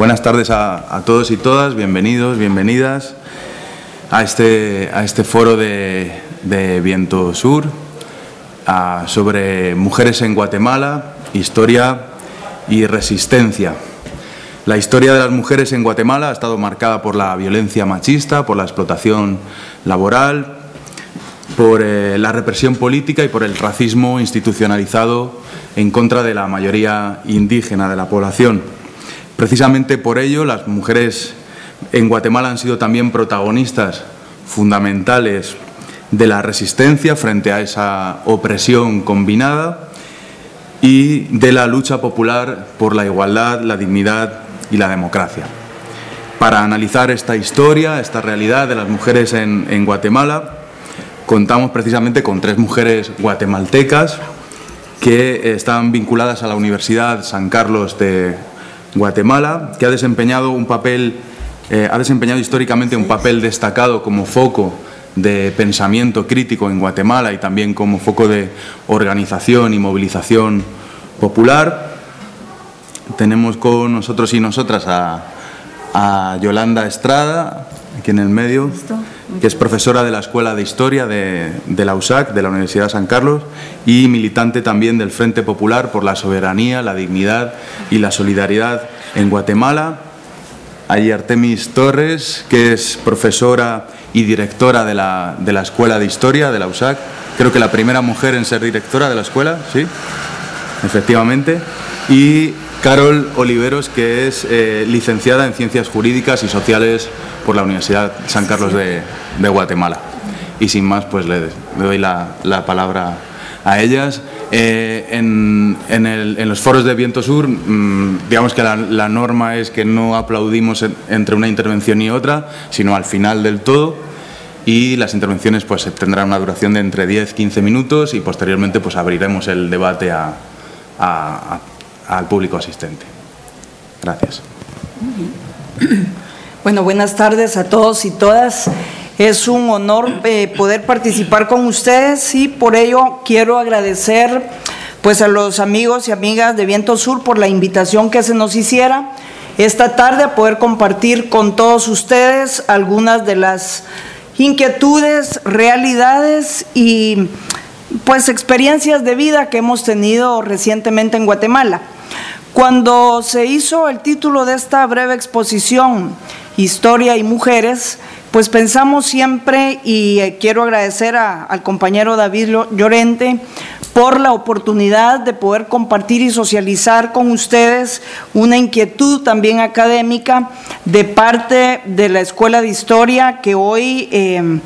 Buenas tardes a, todos y todas, bienvenidos, bienvenidas a este, este foro de, Viento Sur sobre mujeres en Guatemala, historia y resistencia. La historia de las mujeres en Guatemala ha estado marcada por la violencia machista, por la explotación laboral, por eh, la represión política y por el racismo institucionalizado en contra de la mayoría indígena de la población. Precisamente por ello, las mujeres en Guatemala han sido también protagonistas fundamentales de la resistencia frente a esa opresión combinada y de la lucha popular por la igualdad, la dignidad y la democracia. Para analizar esta historia, esta realidad de las mujeres en, Guatemala, contamos precisamente con tres mujeres guatemaltecas que están vinculadas a la Universidad San Carlos de Guatemala, que ha desempeñado un papel, eh, ha desempeñado históricamente un papel destacado como foco de pensamiento crítico en Guatemala y también como foco de organización y movilización popular. Tenemos con nosotros y nosotras a, a Yolanda Estrada, aquí en el medio que es profesora de la Escuela de Historia de, la USAC, de la Universidad de San Carlos, y militante también del Frente Popular por la Soberanía, la Dignidad y la Solidaridad en Guatemala. Hay Artemis Torres, que es profesora y directora de la, de la Escuela de Historia de la USAC. Creo que la primera mujer en ser directora de la escuela, ¿sí? Efectivamente. Y Carol Oliveros, que es eh, licenciada en Ciencias Jurídicas y Sociales por la Universidad San Carlos de, Guatemala. Y sin más, pues le, doy la, palabra a ellas. Eh, en, los foros de Viento Sur, mm, digamos que la, norma es que no aplaudimos entre una intervención y otra, sino al final del todo. Y las intervenciones pues tendrán una duración de entre 10-15 minutos y posteriormente pues abriremos el debate a al público asistente. Gracias. Bueno, buenas tardes a todos y todas. Es un honor eh, poder participar con ustedes y por ello quiero agradecer pues a los amigos y amigas de Viento Sur por la invitación que se nos hiciera esta tarde a poder compartir con todos ustedes algunas de las inquietudes, realidades y pues experiencias de vida que hemos tenido recientemente en Guatemala. Cuando se hizo el título de esta breve exposición, Historia y Mujeres, pues pensamos siempre, y eh, quiero agradecer al compañero David Llorente por la oportunidad de poder compartir y socializar con ustedes una inquietud también académica de parte de la Escuela de Historia que hoy... Eh,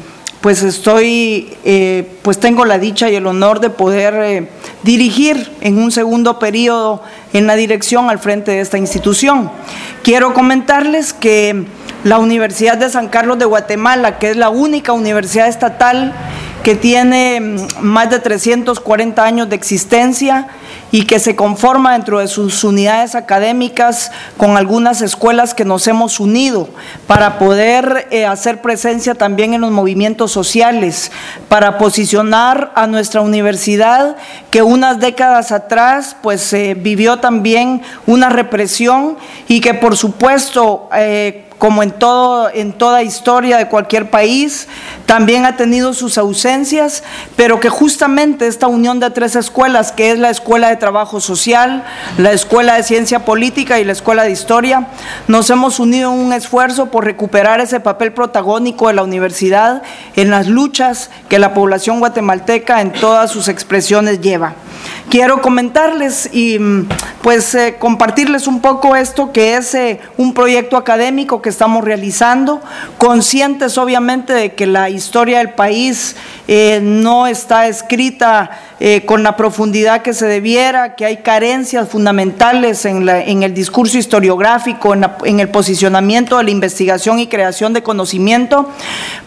pues estoy, eh, pues tengo la dicha y el honor de poder eh, dirigir en un segundo periodo en la dirección al frente de esta institución. Quiero comentarles que la Universidad de San Carlos de Guatemala, que es la única universidad estatal que tiene mm, más de 340 años de existencia, y que se conforma dentro de sus unidades académicas con algunas escuelas que nos hemos unido para poder eh, hacer presencia también en los movimientos sociales, para posicionar a nuestra universidad que unas décadas atrás pues eh, vivió también una represión y que por supuesto eh, como en, todo, en toda historia de cualquier país, también ha tenido sus ausencias, pero que justamente esta unión de tres escuelas, que es la Escuela de Trabajo Social, la Escuela de Ciencia Política y la Escuela de Historia, nos hemos unido en un esfuerzo por recuperar ese papel protagónico de la universidad en las luchas que la población guatemalteca en todas sus expresiones lleva. Quiero comentarles y pues eh, compartirles un poco esto que es eh, un proyecto académico que estamos realizando, conscientes obviamente de que la historia del país eh, no está escrita eh, con la profundidad que se debiera, que hay carencias fundamentales en, el discurso historiográfico, en, el posicionamiento de la investigación y creación de conocimiento,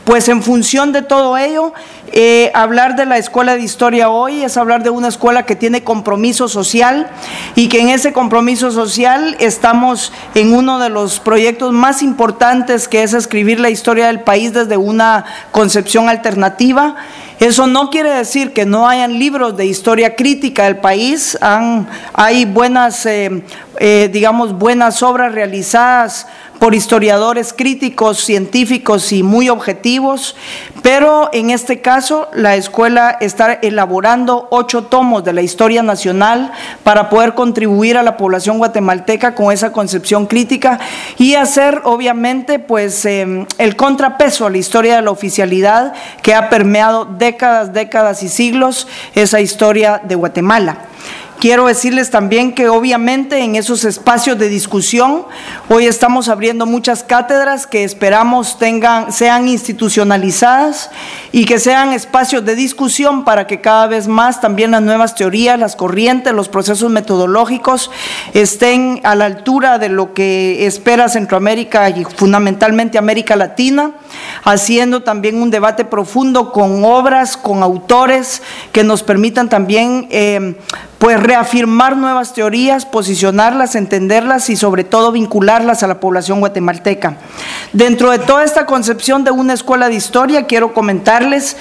pues en función de todo ello, eh, hablar de la escuela de historia hoy es hablar de una escuela que tiene compromiso social y que en ese compromiso social estamos en uno de los proyectos más importantes que es escribir la historia del país desde una concepción alternativa Eso no quiere decir que no hayan libros de historia crítica. Del país, hay buenas, eh, eh, digamos, buenas obras realizadas por historiadores críticos, científicos y muy objetivos, pero en este caso la escuela está elaborando ocho tomos de la historia nacional para poder contribuir a la población guatemalteca con esa concepción crítica y hacer obviamente pues em, el contrapeso a la historia de la oficialidad que ha permeado décadas, décadas y siglos esa historia de Guatemala. Quiero decirles también que obviamente en esos espacios de discusión hoy estamos abriendo muchas cátedras que esperamos tengan sean institucionalizadas y que sean espacios de discusión para que cada vez más también las nuevas teorías, las corrientes, los procesos metodológicos estén a la altura de lo que espera Centroamérica y fundamentalmente América Latina, haciendo también un debate profundo con obras, con autores que nos permitan también eh, pues reafirmar nuevas teorías, posicionarlas, entenderlas y sobre todo vincularlas a la población guatemalteca. Dentro de toda esta concepción de una escuela de historia, quiero comentarles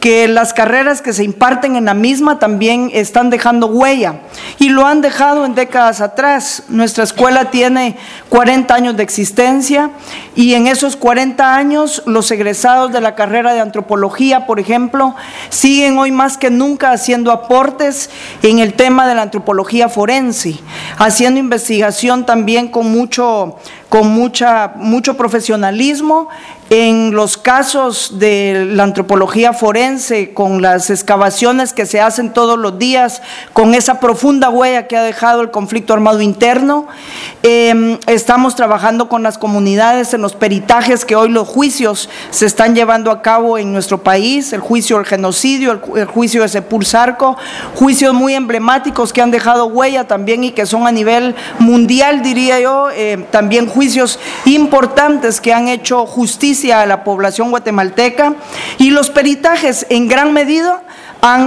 que las carreras que se imparten en la misma también están dejando huella y lo han dejado en décadas atrás. Nuestra escuela tiene 40 años de existencia y en esos 40 años los egresados de la carrera de antropología, por ejemplo, siguen hoy más que nunca haciendo aportes en el tema de la antropología forense, haciendo investigación también con mucho con mucha, mucho profesionalismo en los casos de la antropología forense, con las excavaciones que se hacen todos los días, con esa profunda huella que ha dejado el conflicto armado interno, em, estamos trabajando con las comunidades en los peritajes que hoy los juicios se están llevando a cabo en nuestro país, el juicio del genocidio, el, juicio de Sepulsarco, juicios muy emblemáticos que han dejado huella también y que son a nivel mundial, diría yo, eh, también juicios importantes que han hecho justicia a la población guatemalteca y los peritajes en gran medida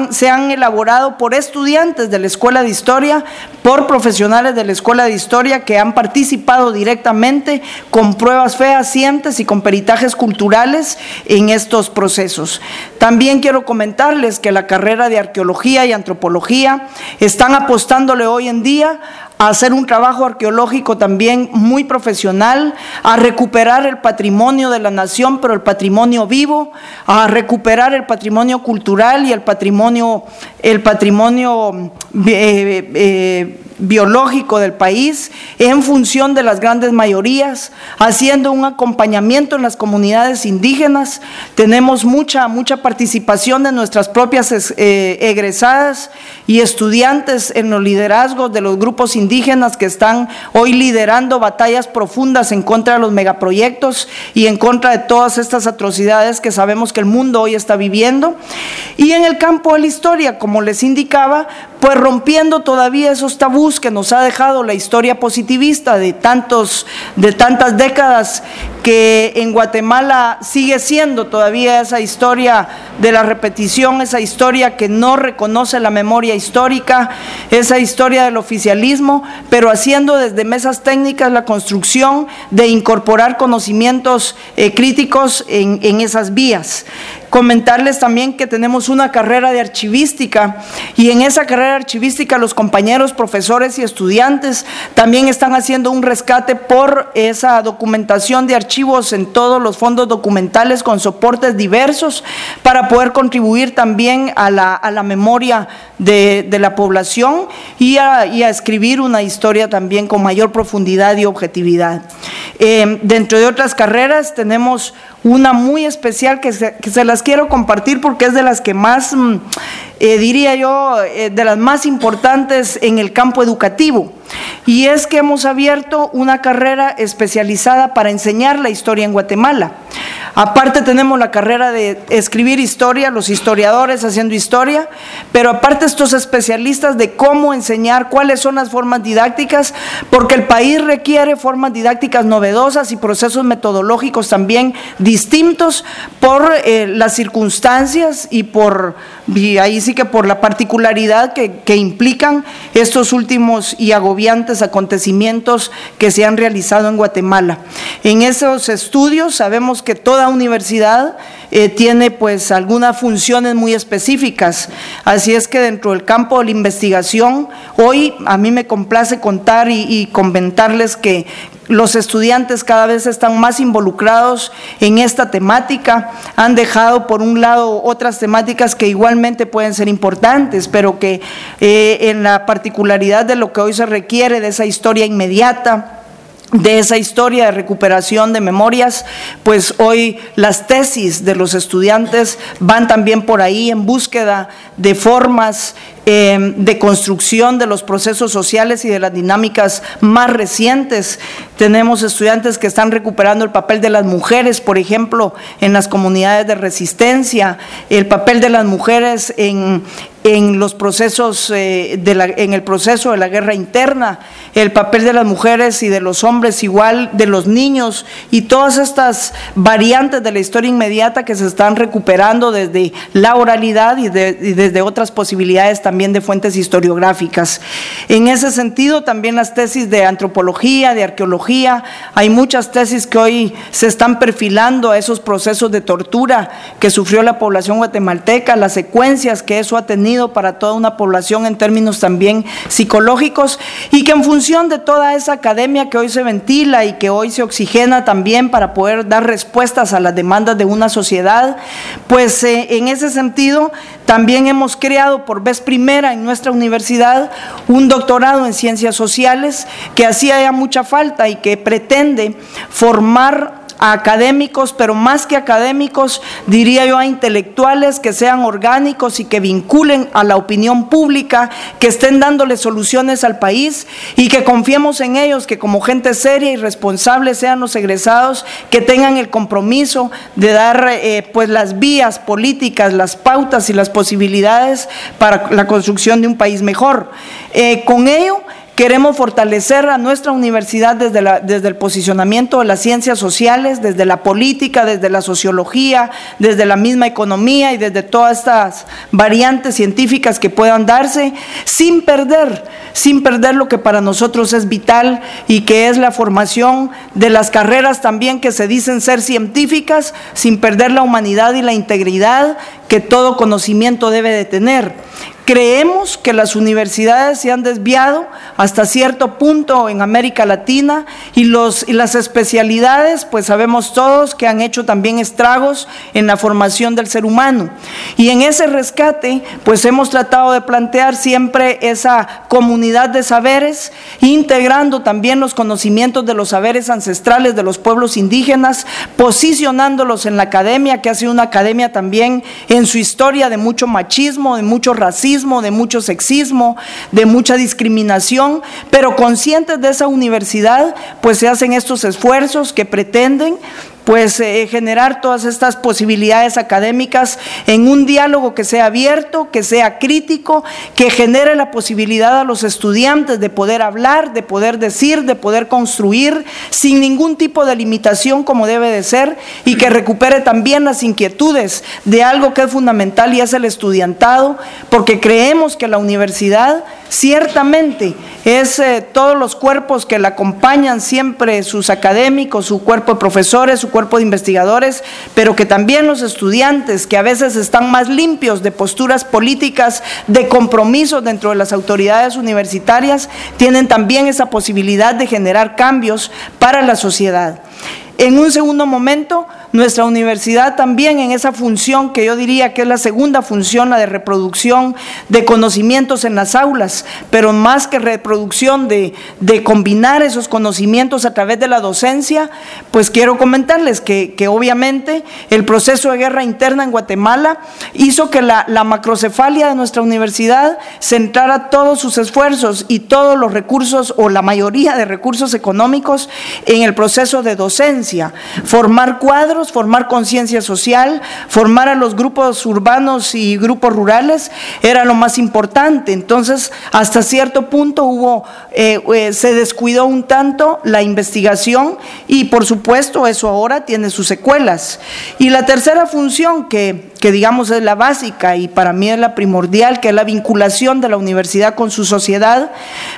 se han elaborado por estudiantes de la Escuela de Historia, por profesionales de la Escuela de Historia que han participado directamente con pruebas fehacientes y con peritajes culturales en estos procesos. También quiero comentarles que la carrera de arqueología y antropología están apostándole hoy en día a hacer un trabajo arqueológico también muy profesional, a recuperar el patrimonio de la nación, pero el patrimonio vivo, a recuperar el patrimonio cultural y el patrimonio, el patrimonio eh, eh, biológico del país en función de las grandes mayorías, haciendo un acompañamiento en las comunidades indígenas. Tenemos mucha, mucha participación de nuestras propias eh, egresadas y estudiantes en los liderazgos de los grupos indígenas que están hoy liderando batallas profundas en contra de los megaproyectos y en contra de todas estas atrocidades que sabemos que el mundo hoy está viviendo. Y en el campo de la historia, como les indicaba, pues rompiendo todavía esos tabús que nos ha dejado la historia positivista de, tantos, de tantas décadas que en Guatemala sigue siendo todavía esa historia de la repetición, esa historia que no reconoce la memoria histórica, esa historia del oficialismo, pero haciendo desde mesas técnicas la construcción de incorporar conocimientos eh, críticos en, esas vías. Comentarles también que tenemos una carrera de archivística y en esa carrera archivística los compañeros, profesores y estudiantes también están haciendo un rescate por esa documentación de archivos en todos los fondos documentales con soportes diversos para poder contribuir también a la, a la memoria de, de, la población y a, escribir una historia también con mayor profundidad y objetividad. Eh, dentro de otras carreras tenemos una muy especial que se, las quiero compartir porque es de las que más, mm, eh, diría yo, eh, de las más importantes en el campo educativo. Y es que hemos abierto una carrera especializada para enseñar la historia en Guatemala. Aparte tenemos la carrera de escribir historia, los historiadores haciendo historia, pero aparte estos especialistas de cómo enseñar, cuáles son las formas didácticas, porque el país requiere formas didácticas novedosas y procesos metodológicos también distintos por eh, las circunstancias y por, y ahí sí que por la particularidad que, que implican estos últimos y agobiantes acontecimientos que se han realizado en Guatemala. en esos estudios. Sabemos que toda universidad eh, tiene pues algunas funciones muy específicas. Así es que dentro del campo de la investigación, hoy a mí me complace contar y, y comentarles que los estudiantes cada vez están más involucrados en esta temática, han dejado por un lado otras temáticas que igualmente pueden ser importantes, pero que eh, en la particularidad de lo que hoy se requiere, de esa historia inmediata, de esa historia de recuperación de memorias, pues hoy las tesis de los estudiantes van también por ahí en búsqueda de formas eh, de construcción de los procesos sociales y de las dinámicas más recientes. Tenemos estudiantes que están recuperando el papel de las mujeres, por ejemplo, en las comunidades de resistencia, el papel de las mujeres en, en los procesos eh, de la, en el proceso de la guerra interna, el papel de las mujeres y de los hombres igual, de los niños y todas estas variantes de la historia inmediata que se están recuperando desde la oralidad y, y desde otras posibilidades también de fuentes historiográficas. En ese sentido, también las tesis de antropología, de arqueología, hay muchas tesis que hoy se están perfilando a esos procesos de tortura que sufrió la población guatemalteca, las secuencias que eso ha tenido para toda una población en términos también psicológicos y que en función de toda esa academia que hoy se ventila y que hoy se oxigena también para poder dar respuestas a las demandas de una sociedad, pues eh, en ese sentido también hemos creado por vez primera en nuestra universidad un doctorado en ciencias sociales que hacía ya mucha falta y que pretende formar a académicos, pero más que académicos, diría yo a intelectuales que sean orgánicos y que vinculen a la opinión pública, que estén dándole soluciones al país y que confiemos en ellos, que como gente seria y responsable sean los egresados, que tengan el compromiso de dar eh, pues las vías políticas, las pautas y las posibilidades para la construcción de un país mejor. Eh, con ello, Queremos fortalecer a nuestra universidad desde, el posicionamiento de las ciencias sociales, desde la política, desde la sociología, desde la misma economía y desde todas estas variantes científicas que puedan darse, sin perder, sin perder lo que para nosotros es vital y que es la formación de las carreras también que se dicen ser científicas, sin perder la humanidad y la integridad que todo conocimiento debe de tener. Creemos que las universidades se han desviado hasta cierto punto en América Latina y, las especialidades, pues sabemos todos que han hecho también estragos en la formación del ser humano. Y en ese rescate, pues hemos tratado de plantear siempre esa comunidad de saberes, integrando también los conocimientos de los saberes ancestrales de los pueblos indígenas, posicionándolos en la academia, que ha sido una academia también en su historia de mucho machismo, de mucho racismo de mucho sexismo, de mucha discriminación, pero conscientes de esa universidad, pues se hacen estos esfuerzos que pretenden pues eh, generar todas estas posibilidades académicas en un diálogo que sea abierto, que sea crítico, que genere la posibilidad a los estudiantes de poder hablar, de poder decir, de poder construir sin ningún tipo de limitación como debe de ser y que recupere también las inquietudes de algo que es fundamental y es el estudiantado, porque creemos que la universidad ciertamente es eh, todos los cuerpos que la acompañan siempre, sus académicos, su cuerpo de profesores, su cuerpo de investigadores, pero que también los estudiantes, que a veces están más limpios de posturas políticas, de compromisos dentro de las autoridades universitarias, tienen también esa posibilidad de generar cambios para la sociedad. En un segundo momento, nuestra universidad también en esa función que yo diría que es la segunda función, la de reproducción de conocimientos en las aulas, pero más que reproducción de, de combinar esos conocimientos a través de la docencia, pues quiero comentarles que, que, obviamente el proceso de guerra interna en Guatemala hizo que la, la macrocefalia de nuestra universidad centrara todos sus esfuerzos y todos los recursos o la mayoría de recursos económicos en el proceso de docencia, formar cuadros, formar conciencia social, formar a los grupos urbanos y grupos rurales era lo más importante. Entonces, hasta cierto punto eh, eh, se descuidó un tanto la investigación y por supuesto eso ahora tiene sus secuelas. Y la tercera función que que digamos es la básica y para mí es la primordial, que es la vinculación de la universidad con su sociedad,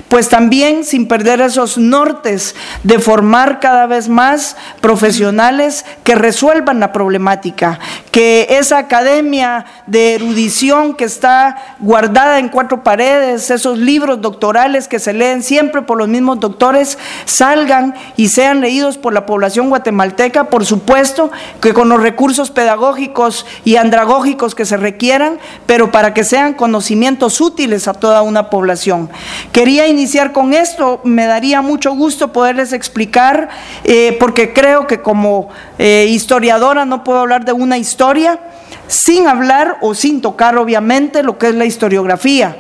pues también sin perder esos nortes de formar cada vez más profesionales que resuelvan la problemática, que esa academia de erudición que está guardada en cuatro paredes, esos libros doctorales que se leen siempre por los mismos doctores, salgan y sean leídos por la población guatemalteca, por supuesto que con los recursos pedagógicos y andragógicos que se requieran, pero para que sean conocimientos útiles a toda una población. Quería iniciar con esto, me daría mucho gusto poderles explicar, eh, porque creo que como eh, historiadora no puedo hablar de una historia, sin hablar o sin tocar obviamente lo que es la historiografía,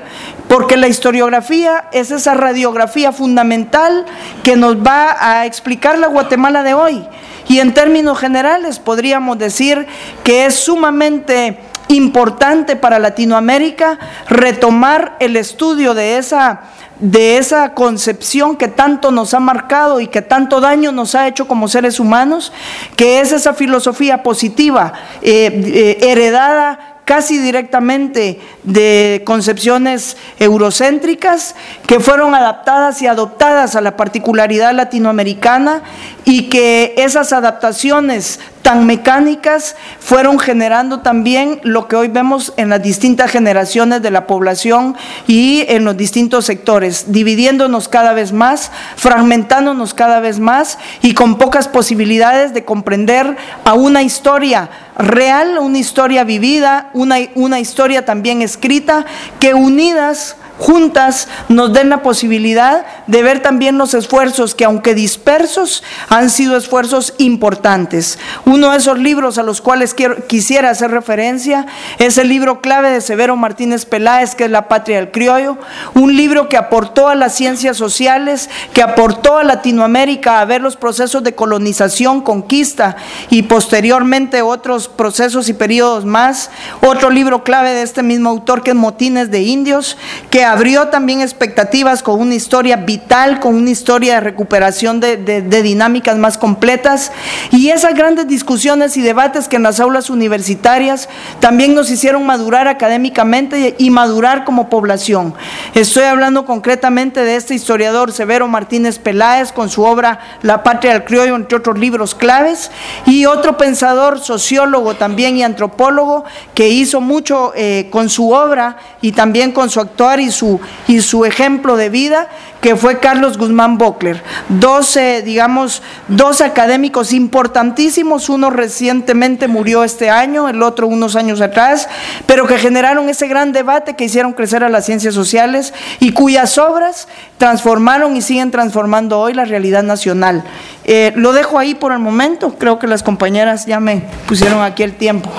porque la historiografía es esa radiografía fundamental que nos va a explicar la Guatemala de hoy. Y en términos generales podríamos decir que es sumamente importante para Latinoamérica retomar el estudio de esa de esa concepción que tanto nos ha marcado y que tanto daño nos ha hecho como seres humanos, que es esa filosofía positiva eh, eh, heredada casi directamente de concepciones eurocéntricas que fueron adaptadas y adoptadas a la particularidad latinoamericana y que esas adaptaciones tan mecánicas fueron generando también lo que hoy vemos en las distintas generaciones de la población y en los distintos sectores, dividiéndonos cada vez más, fragmentándonos cada vez más y con pocas posibilidades de comprender a una historia real, una historia vivida, una, una historia también escrita, que unidas juntas nos den la posibilidad de ver también los esfuerzos que aunque dispersos han sido esfuerzos importantes. Uno de esos libros a los cuales quiero, quisiera hacer referencia es el libro clave de Severo Martínez Peláez, que es La Patria del Criollo, un libro que aportó a las ciencias sociales, que aportó a Latinoamérica a ver los procesos de colonización, conquista y posteriormente otros procesos y periodos más. Otro libro clave de este mismo autor que es Motines de Indios, que abrió también expectativas con una historia vital, con una historia de recuperación de, dinámicas más completas. Y esas grandes discusiones y debates que en las aulas universitarias también nos hicieron madurar académicamente y madurar como población. Estoy hablando concretamente de este historiador Severo Martínez Peláez con su obra La Patria del Criollo, entre otros libros claves, y otro pensador, sociólogo también y antropólogo que hizo mucho eh, con su obra y también con su actuar y su, y su ejemplo de vida, que fue Carlos Guzmán Bockler. Dos, digamos, dos académicos importantísimos, uno recientemente murió este año, el otro unos años atrás, pero que generaron ese gran debate que hicieron crecer a las ciencias sociales y cuyas obras transformaron y siguen transformando hoy la realidad nacional. Eh, lo dejo ahí por el momento, creo que las compañeras ya me pusieron aquí el tiempo.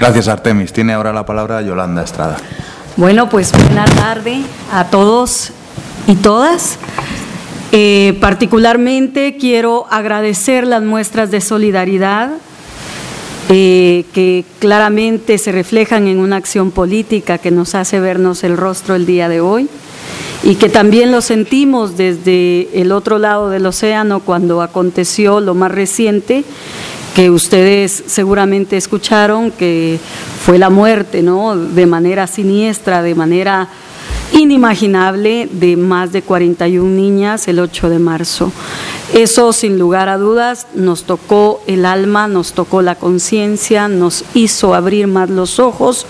Gracias Artemis. Tiene ahora la palabra Yolanda Estrada. Bueno, pues buena tarde a todos y todas. Eh, particularmente quiero agradecer las muestras de solidaridad eh, que claramente se reflejan en una acción política que nos hace vernos el rostro el día de hoy y que también lo sentimos desde el otro lado del océano cuando aconteció lo más reciente que ustedes seguramente escucharon, que fue la muerte, ¿no? De manera siniestra, de manera inimaginable de más de 41 niñas el 8 de marzo. Eso sin lugar a dudas nos tocó el alma, nos tocó la conciencia, nos hizo abrir más los ojos,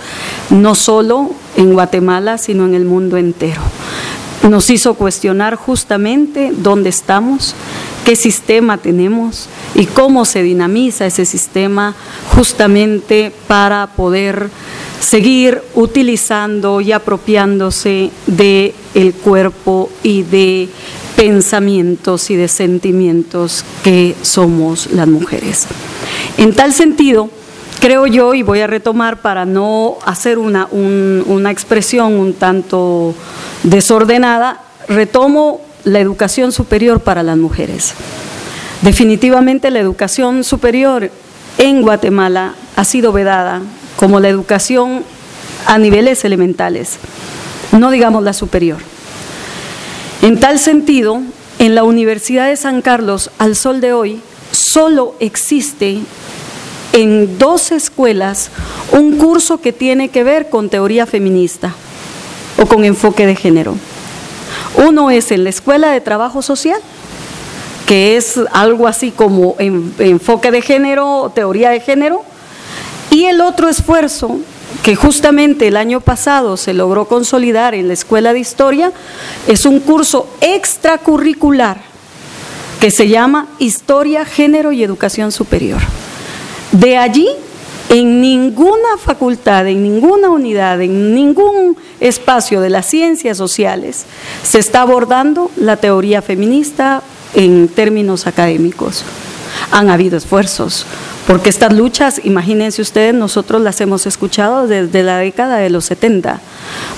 no solo en Guatemala, sino en el mundo entero. Nos hizo cuestionar justamente dónde estamos, qué sistema tenemos y cómo se dinamiza ese sistema justamente para poder seguir utilizando y apropiándose de el cuerpo y de pensamientos y de sentimientos que somos las mujeres. En tal sentido, creo yo, y voy a retomar para no hacer una, una expresión un tanto desordenada, retomo la educación superior para las mujeres. Definitivamente la educación superior en Guatemala ha sido vedada como la educación a niveles elementales, no digamos la superior. En tal sentido, en la Universidad de San Carlos, al sol de hoy, solo existe en dos escuelas un curso que tiene que ver con teoría feminista o con enfoque de género. Uno es en la Escuela de Trabajo Social, que es algo así como enfoque de género, teoría de género, y el otro esfuerzo que justamente el año pasado se logró consolidar en la Escuela de Historia es un curso extracurricular que se llama Historia, Género y Educación Superior. De allí, en ninguna facultad, en ninguna unidad, en ningún espacio de las ciencias sociales se está abordando la teoría feminista en términos académicos. Han habido esfuerzos, porque estas luchas, imagínense ustedes, nosotros las hemos escuchado desde la década de los 70,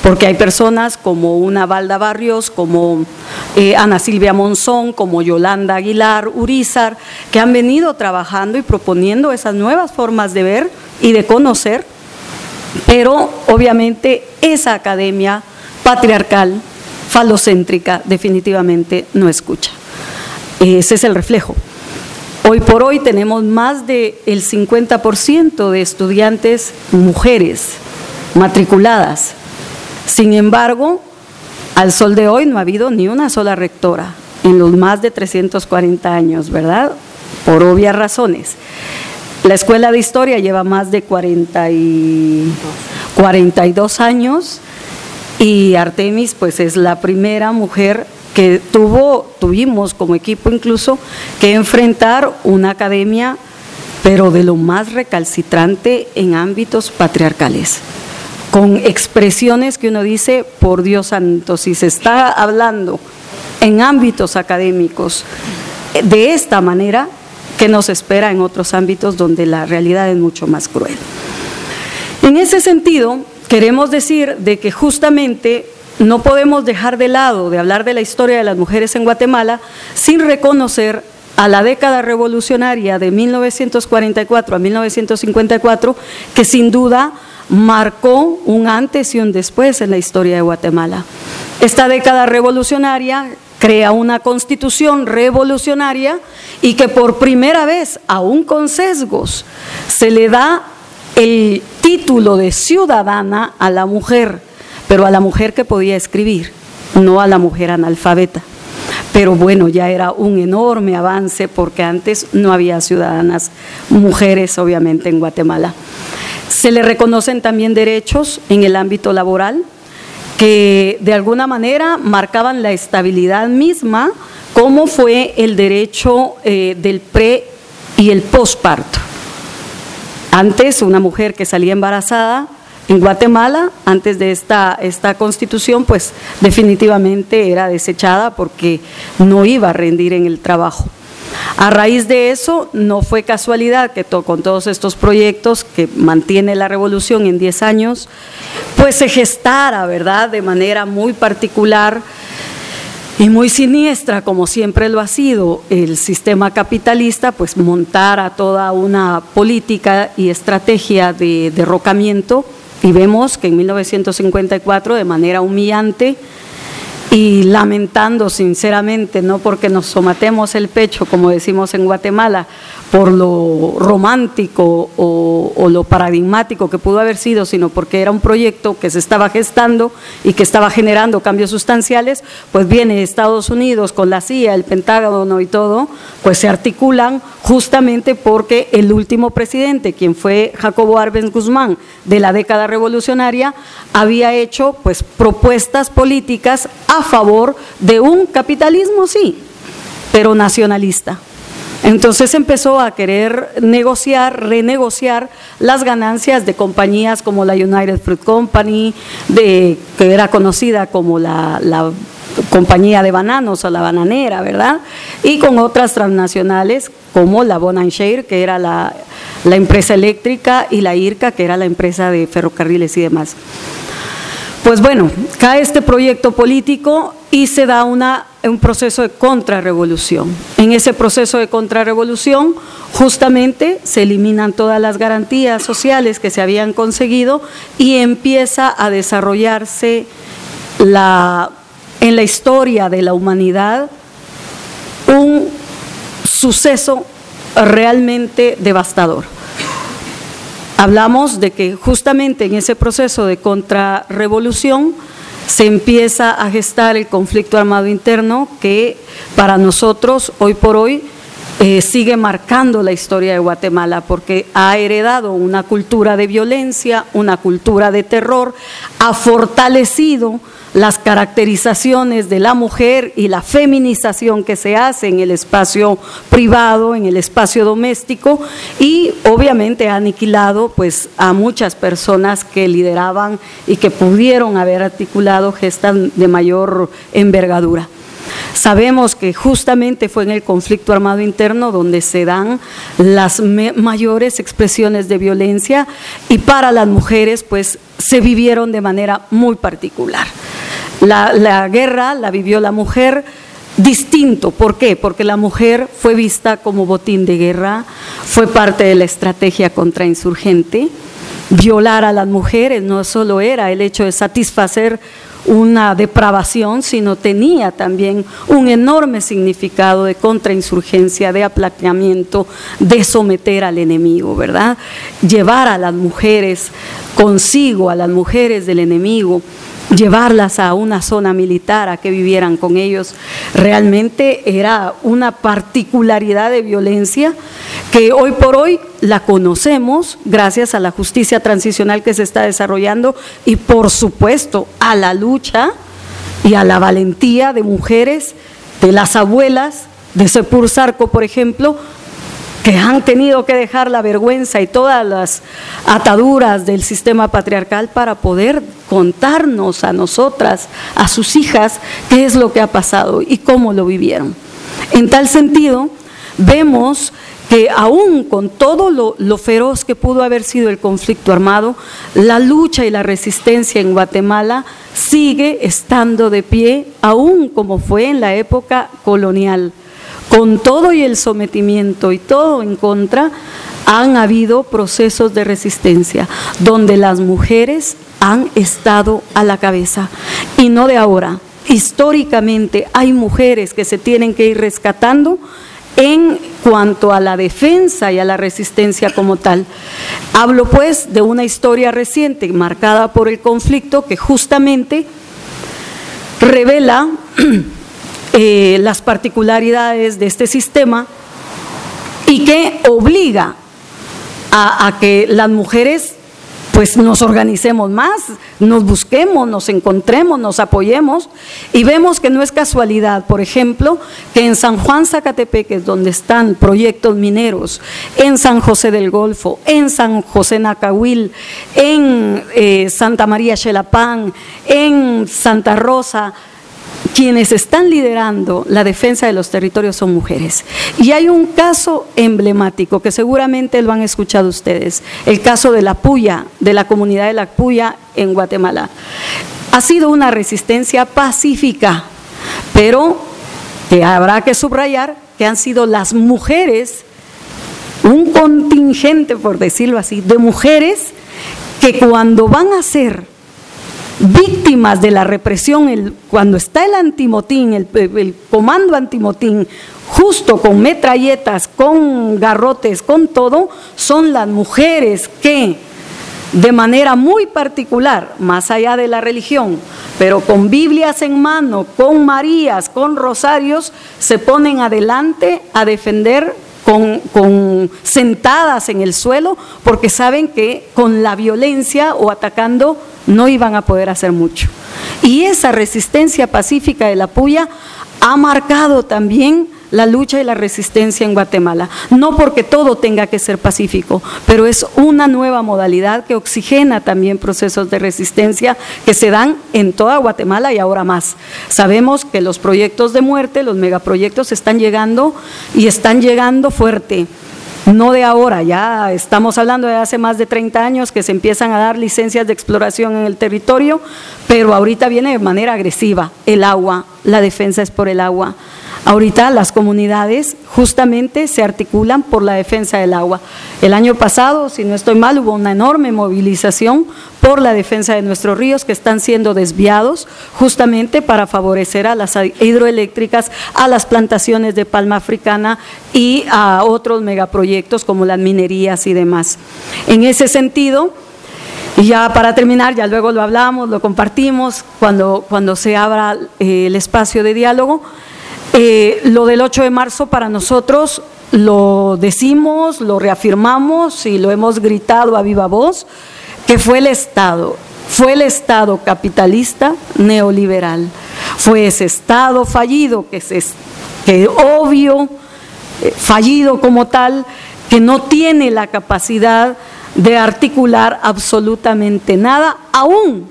porque hay personas como una Valda Barrios, como eh, Ana Silvia Monzón, como Yolanda Aguilar, Urizar, que han venido trabajando y proponiendo esas nuevas formas de ver y de conocer, pero obviamente esa academia patriarcal, falocéntrica, definitivamente no escucha. Ese es el reflejo. Hoy por hoy tenemos más del 50% de estudiantes mujeres matriculadas. Sin embargo, al sol de hoy no ha habido ni una sola rectora en los más de 340 años, ¿verdad? Por obvias razones. La escuela de historia lleva más de 42 años y Artemis pues es la primera mujer que tuvo, tuvimos como equipo incluso que enfrentar una academia, pero de lo más recalcitrante en ámbitos patriarcales, con expresiones que uno dice, por Dios santo, si se está hablando en ámbitos académicos de esta manera, que nos espera en otros ámbitos donde la realidad es mucho más cruel. En ese sentido, queremos decir de que justamente no podemos dejar de lado de hablar de la historia de las mujeres en Guatemala sin reconocer a la década revolucionaria de 1944 a 1954, que sin duda marcó un antes y un después en la historia de Guatemala. Esta década revolucionaria crea una constitución revolucionaria y que por primera vez, aún con sesgos, se le da el título de ciudadana a la mujer pero a la mujer que podía escribir, no a la mujer analfabeta. Pero bueno, ya era un enorme avance porque antes no había ciudadanas mujeres, obviamente, en Guatemala. Se le reconocen también derechos en el ámbito laboral que de alguna manera marcaban la estabilidad misma, como fue el derecho eh, del pre y el posparto. Antes, una mujer que salía embarazada en Guatemala, antes de esta, esta constitución, pues definitivamente era desechada porque no iba a rendir en el trabajo. A raíz de eso, no fue casualidad que con todos estos proyectos que mantiene la revolución en 10 años, pues se gestara, ¿verdad?, de manera muy particular y muy siniestra, como siempre lo ha sido el sistema capitalista, pues montara toda una política y estrategia de derrocamiento y vemos que en 1954, de manera humillante y lamentando sinceramente, no porque nos somatemos el pecho, como decimos en Guatemala, por lo romántico o, lo paradigmático que pudo haber sido, sino porque era un proyecto que se estaba gestando y que estaba generando cambios sustanciales, pues viene Estados Unidos con la CIA, el Pentágono y todo, pues se articulan justamente porque el último presidente, quien fue Jacobo Arbenz Guzmán de la década revolucionaria, había hecho pues propuestas políticas a favor de un capitalismo, sí, pero nacionalista entonces empezó a querer negociar, renegociar las ganancias de compañías como la United Fruit Company, que era conocida como la, compañía de bananos o la bananera, ¿verdad? Y con otras transnacionales como la Share, que era la, la empresa eléctrica, y la IRCA, que era la empresa de ferrocarriles y demás. Pues bueno, cae este proyecto político y se da un proceso de contrarrevolución. En ese proceso de contrarrevolución, justamente se eliminan todas las garantías sociales que se habían conseguido y empieza a desarrollarse la, en la historia de la humanidad un suceso realmente devastador. Hablamos de que justamente en ese proceso de contrarrevolución se empieza a gestar el conflicto armado interno que para nosotros hoy por hoy eh, sigue marcando la historia de Guatemala porque ha heredado una cultura de violencia, una cultura de terror, ha fortalecido las caracterizaciones de la mujer y la feminización que se hace en el espacio privado, en el espacio doméstico y obviamente ha aniquilado pues a muchas personas que lideraban y que pudieron haber articulado gestas de mayor envergadura. Sabemos que justamente fue en el conflicto armado interno donde se dan las mayores expresiones de violencia y para las mujeres pues se vivieron de manera muy particular. La, guerra la vivió la mujer distinto. ¿Por qué? Porque la mujer fue vista como botín de guerra, fue parte de la estrategia contrainsurgente. Violar a las mujeres no solo era el hecho de satisfacer una depravación, sino tenía también un enorme significado de contrainsurgencia, de aplacamiento, de someter al enemigo, ¿verdad? Llevar a las mujeres consigo, a las mujeres del enemigo, llevarlas a una zona militar, a que vivieran con ellos, realmente era una particularidad de violencia que hoy por hoy la conocemos gracias a la justicia transicional que se está desarrollando y por supuesto a la lucha y a la valentía de mujeres, de las abuelas, de Sepur Sarco, por ejemplo, que han tenido que dejar la vergüenza y todas las ataduras del sistema patriarcal para poder contarnos a nosotras, a sus hijas, qué es lo que ha pasado y cómo lo vivieron. En tal sentido, vemos que aún con todo lo, feroz que pudo haber sido el conflicto armado, la lucha y la resistencia en Guatemala sigue estando de pie, aún como fue en la época colonial con todo y el sometimiento y todo en contra, han habido procesos de resistencia donde las mujeres han estado a la cabeza y no de ahora. Históricamente hay mujeres que se tienen que ir rescatando en cuanto a la defensa y a la resistencia como tal. Hablo pues de una historia reciente marcada por el conflicto que justamente revela Eh, las particularidades de este sistema y que obliga a, que las mujeres pues nos organicemos más, nos busquemos, nos encontremos, nos apoyemos. Y vemos que no es casualidad, por ejemplo, que en San Juan Zacatepeques, donde están proyectos mineros, en San José del Golfo, en San José Nacahuil, en eh, Santa María Xelapán, en Santa Rosa, quienes están liderando la defensa de los territorios son mujeres. Y hay un caso emblemático que seguramente lo han escuchado ustedes, el caso de la Puya, de la comunidad de la Puya en Guatemala. Ha sido una resistencia pacífica, pero que habrá que subrayar que han sido las mujeres, un contingente, por decirlo así, de mujeres que cuando van a ser víctimas de la represión, cuando está el antimotín, el, comando antimotín, justo con metralletas, con garrotes, con todo, son las mujeres que de manera muy particular, más allá de la religión, pero con Biblias en mano, con Marías, con rosarios, se ponen adelante a defender con, con, sentadas en el suelo, porque saben que con la violencia o atacando no iban a poder hacer mucho. Y esa resistencia pacífica de la puya ha marcado también la lucha y la resistencia en Guatemala. No porque todo tenga que ser pacífico, pero es una nueva modalidad que oxigena también procesos de resistencia que se dan en toda Guatemala y ahora más. Sabemos que los proyectos de muerte, los megaproyectos están llegando y están llegando fuerte no de ahora, ya estamos hablando de hace más de 30 años que se empiezan a dar licencias de exploración en el territorio, pero ahorita viene de manera agresiva el agua, la defensa es por el agua. Ahorita las comunidades justamente se articulan por la defensa del agua. El año pasado, si no estoy mal, hubo una enorme movilización por la defensa de nuestros ríos que están siendo desviados justamente para favorecer a las hidroeléctricas, a las plantaciones de palma africana y a otros megaproyectos como las minerías y demás. En ese sentido, y ya para terminar, ya luego lo hablamos, lo compartimos cuando, cuando se abra eh, el espacio de diálogo. Eh, lo del 8 de marzo para nosotros lo decimos, lo reafirmamos y lo hemos gritado a viva voz, que fue el Estado, fue el Estado capitalista neoliberal, fue ese Estado fallido, que es que obvio, eh, fallido como tal, que no tiene la capacidad de articular absolutamente nada, aún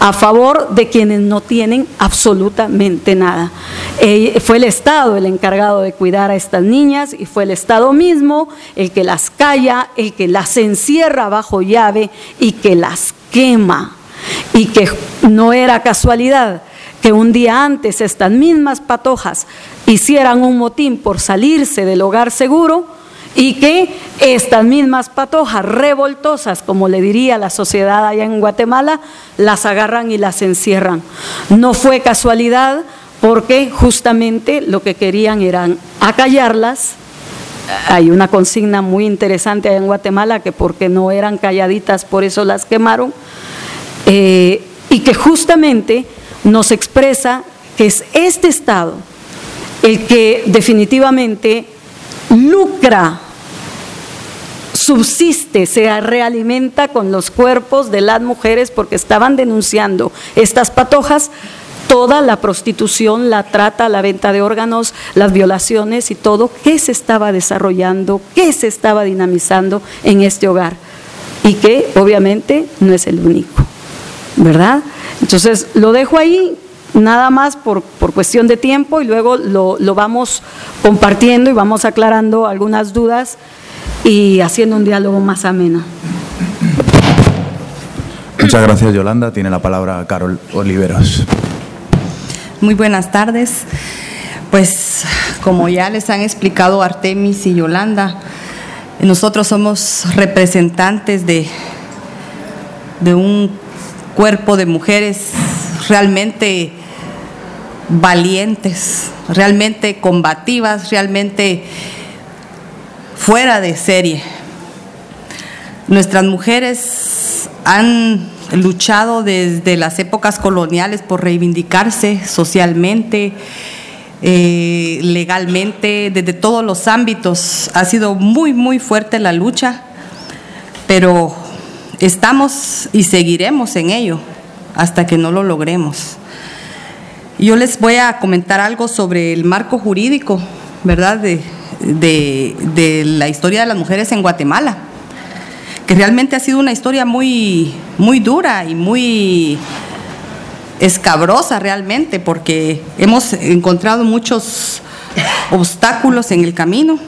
a favor de quienes no tienen absolutamente nada. Eh, fue el Estado el encargado de cuidar a estas niñas y fue el Estado mismo el que las calla, el que las encierra bajo llave y que las quema. Y que no era casualidad que un día antes estas mismas patojas hicieran un motín por salirse del hogar seguro y que estas mismas patojas revoltosas, como le diría la sociedad allá en Guatemala, las agarran y las encierran. No fue casualidad porque justamente lo que querían eran acallarlas. Hay una consigna muy interesante allá en Guatemala que porque no eran calladitas, por eso las quemaron, eh, y que justamente nos expresa que es este Estado el que definitivamente lucra, subsiste, se realimenta con los cuerpos de las mujeres porque estaban denunciando estas patojas. Toda la prostitución, la trata, la venta de órganos, las violaciones y todo. Que se estaba desarrollando, que se estaba dinamizando en este hogar y que obviamente no es el único, ¿verdad? Entonces lo dejo ahí nada más por, cuestión de tiempo y luego lo, lo, vamos compartiendo y vamos aclarando algunas dudas y haciendo un diálogo más ameno. Muchas gracias Yolanda. Tiene la palabra Carol Oliveros. Muy buenas tardes. Pues como ya les han explicado Artemis y Yolanda, nosotros somos representantes de, de un cuerpo de mujeres realmente valientes, realmente combativas, realmente fuera de serie. Nuestras mujeres han luchado desde las épocas coloniales por reivindicarse socialmente, eh, legalmente, desde todos los ámbitos. Ha sido muy, muy fuerte la lucha, pero estamos y seguiremos en ello hasta que no lo logremos. Yo les voy a comentar algo sobre el marco jurídico, ¿verdad? De, de, la historia de las mujeres en Guatemala, que realmente ha sido una historia muy, muy dura y muy escabrosa realmente, porque hemos encontrado muchos obstáculos en el camino,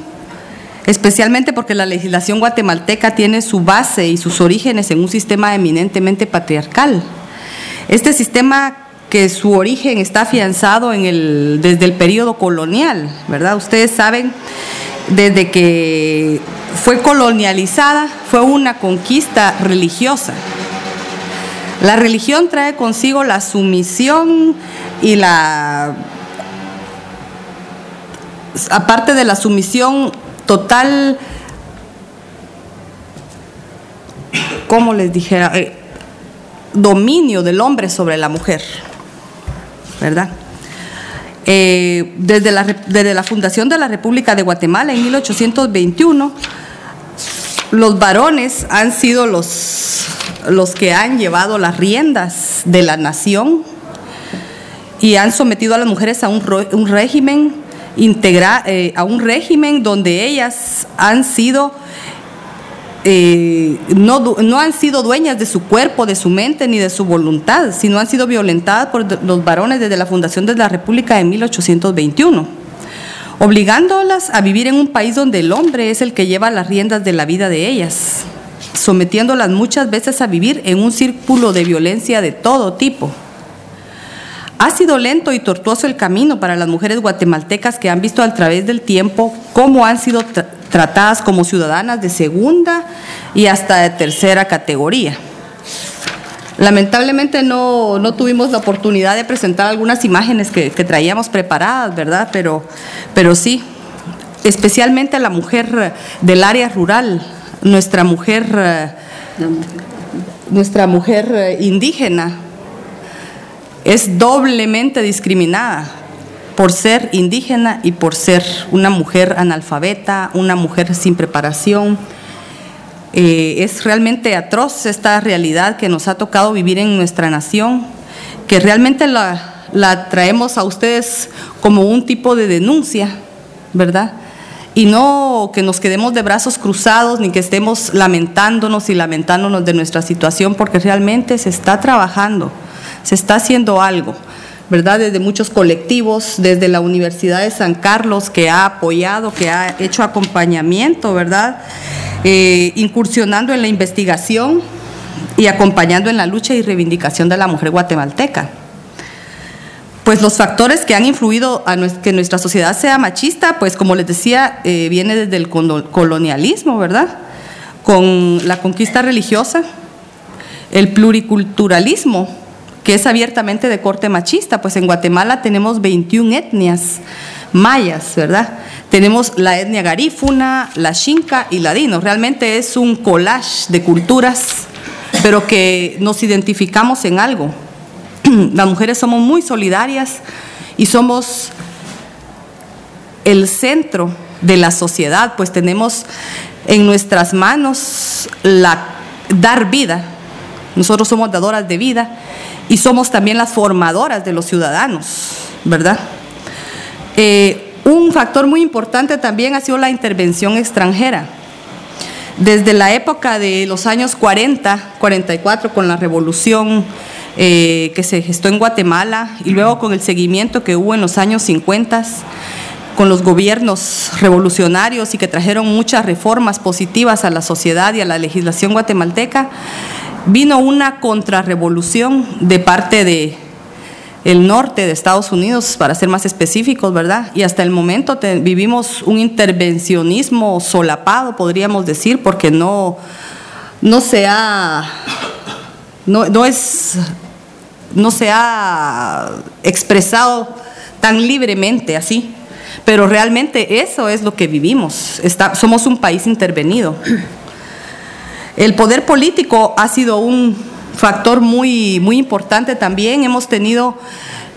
especialmente porque la legislación guatemalteca tiene su base y sus orígenes en un sistema eminentemente patriarcal. Este sistema que su origen está afianzado en el, desde el periodo colonial, ¿verdad? Ustedes saben, desde que fue colonializada, fue una conquista religiosa. La religión trae consigo la sumisión y la, aparte de la sumisión total, ¿cómo les dijera? Eh, dominio del hombre sobre la mujer. ¿Verdad? Eh, desde, la, desde la fundación de la República de Guatemala en 1821, los varones han sido los, los que han llevado las riendas de la nación y han sometido a las mujeres a un, un régimen integra, eh, a un régimen donde ellas han sido eh, no, no, han sido dueñas de su cuerpo, de su mente ni de su voluntad, sino han sido violentadas por los varones desde la fundación de la República de 1821, obligándolas a vivir en un país donde el hombre es el que lleva las riendas de la vida de ellas, sometiéndolas muchas veces a vivir en un círculo de violencia de todo tipo. Ha sido lento y tortuoso el camino para las mujeres guatemaltecas que han visto a través del tiempo cómo han sido tratadas como ciudadanas de segunda y hasta de tercera categoría. Lamentablemente no, tuvimos la oportunidad de presentar algunas imágenes que, traíamos preparadas, ¿verdad? Pero, pero sí, especialmente la mujer del área rural, nuestra mujer, nuestra mujer indígena, es doblemente discriminada por ser indígena y por ser una mujer analfabeta, una mujer sin preparación eh, es realmente atroz esta realidad que nos ha tocado vivir en nuestra nación, que realmente la, la traemos a ustedes como un tipo de denuncia, ¿verdad? Y no que nos quedemos de brazos cruzados ni que estemos lamentándonos y lamentándonos de nuestra situación, porque realmente se está trabajando, se está haciendo algo. ¿verdad? Desde muchos colectivos, desde la Universidad de San Carlos que ha apoyado, que ha hecho acompañamiento, ¿verdad? Eh, incursionando en la investigación y acompañando en la lucha y reivindicación de la mujer guatemalteca. Pues los factores que han influido a que nuestra sociedad sea machista, pues como les decía, eh, viene desde el colonialismo, ¿verdad? Con la conquista religiosa, el pluriculturalismo, que es abiertamente de corte machista, pues en Guatemala tenemos 21 etnias mayas, ¿verdad? Tenemos la etnia garífuna, la xinca y ladino. Realmente es un collage de culturas, pero que nos identificamos en algo. Las mujeres somos muy solidarias y somos el centro de la sociedad, pues tenemos en nuestras manos la dar vida. Nosotros somos dadoras de vida y somos también las formadoras de los ciudadanos, ¿verdad? Eh, un factor muy importante también ha sido la intervención extranjera. Desde la época de los años 40, 44, con la revolución eh, que se gestó en Guatemala y luego con el seguimiento que hubo en los años 50, con los gobiernos revolucionarios y que trajeron muchas reformas positivas a la sociedad y a la legislación guatemalteca, vino una contrarrevolución de parte de el norte de Estados Unidos, para ser más específicos, ¿verdad? Y hasta el momento vivimos un intervencionismo solapado, podríamos decir, porque no, no se ha, no, es, no se ha expresado tan libremente así. Pero realmente eso es lo que vivimos. somos un país intervenido. El poder político ha sido un factor muy, muy importante también. Hemos tenido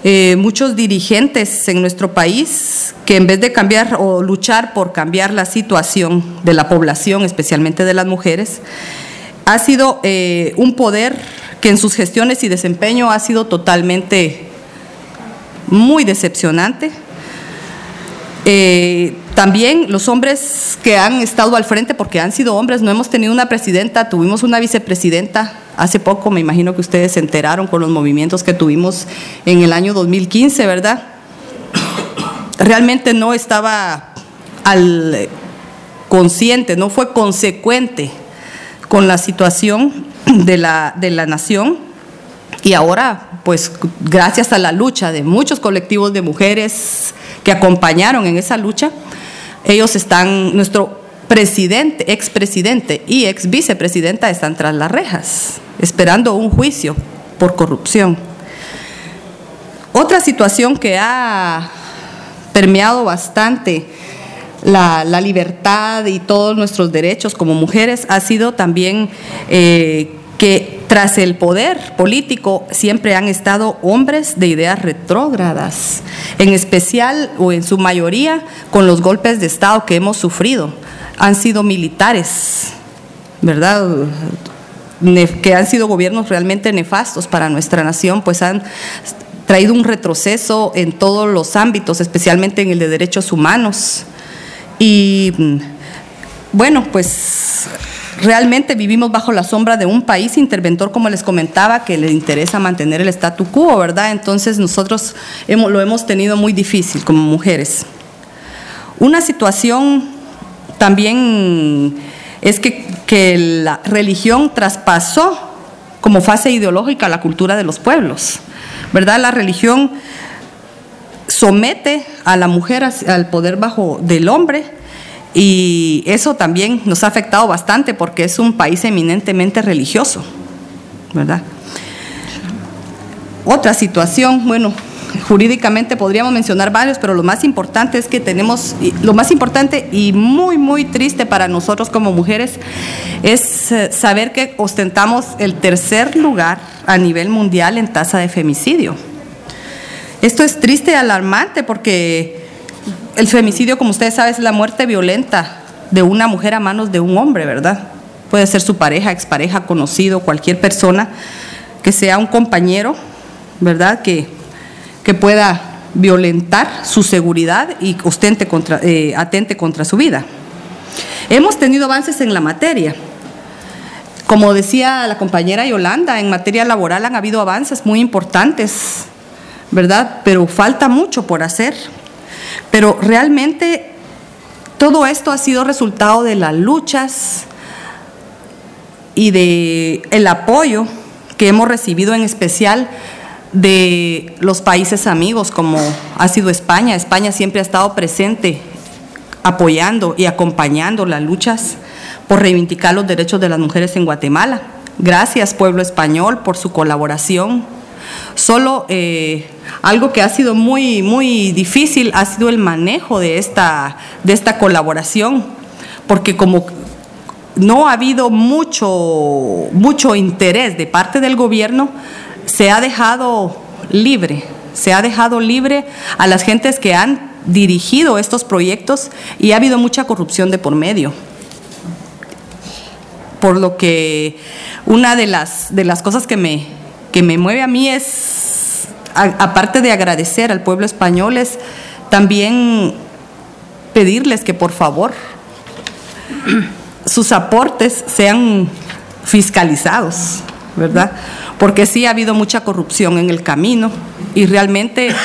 eh, muchos dirigentes en nuestro país que en vez de cambiar o luchar por cambiar la situación de la población, especialmente de las mujeres, ha sido eh, un poder que en sus gestiones y desempeño ha sido totalmente muy decepcionante. Eh, también los hombres que han estado al frente, porque han sido hombres, no hemos tenido una presidenta, tuvimos una vicepresidenta hace poco, me imagino que ustedes se enteraron con los movimientos que tuvimos en el año 2015, ¿verdad? Realmente no estaba al consciente, no fue consecuente con la situación de la, de la nación y ahora, pues gracias a la lucha de muchos colectivos de mujeres que acompañaron en esa lucha, ellos están, nuestro presidente, expresidente y ex vicepresidenta están tras las rejas esperando un juicio por corrupción. Otra situación que ha permeado bastante la, libertad y todos nuestros derechos como mujeres ha sido también eh, que tras el poder político siempre han estado hombres de ideas retrógradas, en especial o en su mayoría con los golpes de Estado que hemos sufrido. Han sido militares, ¿verdad? que han sido gobiernos realmente nefastos para nuestra nación, pues han traído un retroceso en todos los ámbitos, especialmente en el de derechos humanos. Y bueno, pues realmente vivimos bajo la sombra de un país interventor, como les comentaba, que le interesa mantener el statu quo, ¿verdad? Entonces nosotros hemos, lo hemos tenido muy difícil como mujeres. Una situación también es que, la religión traspasó como fase ideológica la cultura de los pueblos. ¿verdad? La religión somete a la mujer al poder bajo del hombre y eso también nos ha afectado bastante porque es un país eminentemente religioso, ¿verdad? Otra situación, bueno, jurídicamente podríamos mencionar varios, pero lo más importante es que tenemos, lo más importante y muy, muy triste para nosotros como mujeres es eh, saber que ostentamos el tercer lugar a nivel mundial en tasa de femicidio. Esto es triste y alarmante porque el femicidio, como ustedes saben, es la muerte violenta de una mujer a manos de un hombre, ¿verdad? Puede ser su pareja, expareja, conocido, cualquier persona que sea un compañero, ¿verdad? Que que pueda violentar su seguridad y ostente contra, eh, atente contra su vida. Hemos tenido avances en la materia. Como decía la compañera Yolanda, en materia laboral han habido avances muy importantes, ¿verdad? Pero falta mucho por hacer. Pero realmente todo esto ha sido resultado de las luchas y de el apoyo que hemos recibido en especial de los países amigos, como ha sido España. España siempre ha estado presente apoyando y acompañando las luchas por reivindicar los derechos de las mujeres en Guatemala. Gracias pueblo español por su colaboración. Solo eh, algo que ha sido muy, muy difícil ha sido el manejo de esta, de esta colaboración, porque como no ha habido mucho, mucho interés de parte del gobierno, se ha dejado libre, se ha dejado libre a las gentes que han dirigido estos proyectos y ha habido mucha corrupción de por medio. Por lo que una de las, de las cosas que me, que me mueve a mí es, aparte de agradecer al pueblo español, es también pedirles que por favor sus aportes sean fiscalizados, ¿verdad? porque sí ha habido mucha corrupción en el camino y realmente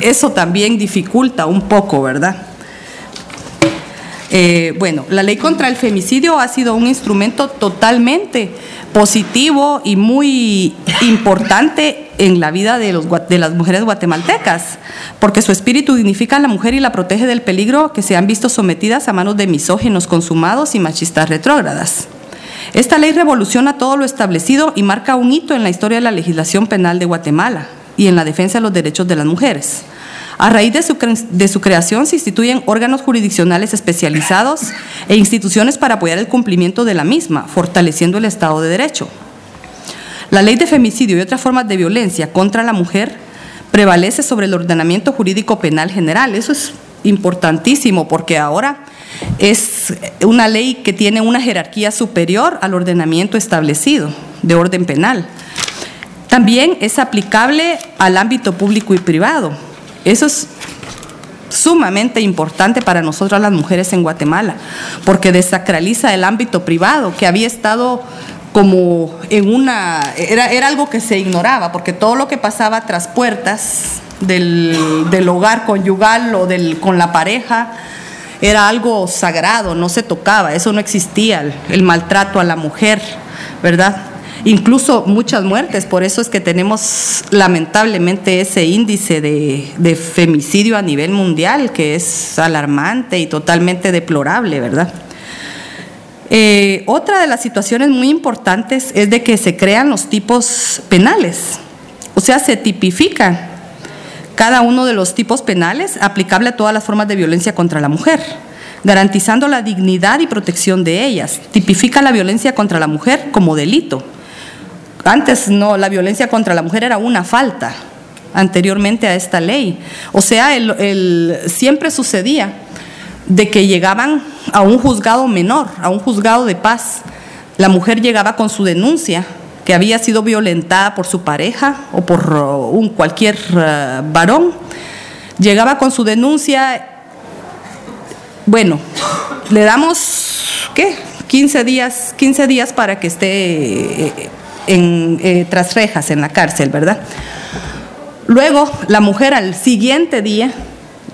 eso también dificulta un poco, ¿verdad? Eh, bueno, la ley contra el femicidio ha sido un instrumento totalmente positivo y muy importante en la vida de, las mujeres guatemaltecas, porque su espíritu dignifica a la mujer y la protege del peligro que se han visto sometidas a manos de misógenos consumados y machistas retrógradas. Esta ley revoluciona todo lo establecido y marca un hito en la historia de la legislación penal de Guatemala y en la defensa de los derechos de las mujeres. A raíz de su, creación se instituyen órganos jurisdiccionales especializados e instituciones para apoyar el cumplimiento de la misma, fortaleciendo el Estado de Derecho. La ley de femicidio y otras formas de violencia contra la mujer prevalece sobre el ordenamiento jurídico penal general. Eso es importantísimo porque ahora es una ley que tiene una jerarquía superior al ordenamiento establecido de orden penal. También es aplicable al ámbito público y privado. Eso es sumamente importante para nosotras las mujeres en Guatemala, porque desacraliza el ámbito privado que había estado como en una, era, era algo que se ignoraba, porque todo lo que pasaba tras puertas del, del hogar conyugal o del, con la pareja, era algo sagrado, no se tocaba, eso no existía, el, maltrato a la mujer, ¿verdad? Incluso muchas muertes, por eso es que tenemos lamentablemente ese índice de, femicidio a nivel mundial que es alarmante y totalmente deplorable, ¿verdad? Eh, otra de las situaciones muy importantes es de que se crean los tipos penales, o sea, se tipifican cada uno de los tipos penales aplicable a todas las formas de violencia contra la mujer, garantizando la dignidad y protección de ellas. Tipifica la violencia contra la mujer como delito. Antes no, la violencia contra la mujer era una falta anteriormente a esta ley. O sea, siempre sucedía de que llegaban a un juzgado menor, a un juzgado de paz. La mujer llegaba con su denuncia que había sido violentada por su pareja o por uh, un cualquier uh, varón, llegaba con su denuncia, bueno, le damos, ¿qué? 15 días, 15 días para que esté eh, en, eh, tras rejas en la cárcel, ¿verdad? Luego, la mujer al siguiente día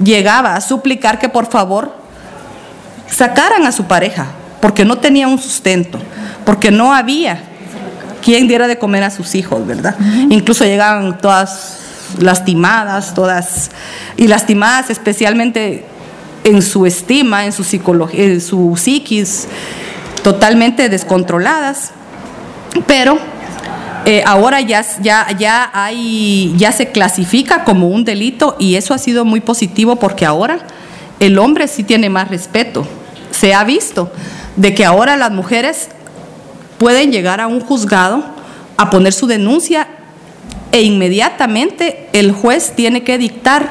llegaba a suplicar que por favor sacaran a su pareja, porque no tenía un sustento, porque no había quién diera de comer a sus hijos, ¿verdad? Incluso llegaban todas lastimadas, todas, y lastimadas especialmente en su estima, en su psicología, en su psiquis, totalmente descontroladas. Pero eh, ahora ya, ya, ya, hay, ya se clasifica como un delito y eso ha sido muy positivo porque ahora el hombre sí tiene más respeto. Se ha visto de que ahora las mujeres pueden llegar a un juzgado a poner su denuncia e inmediatamente el juez tiene que dictar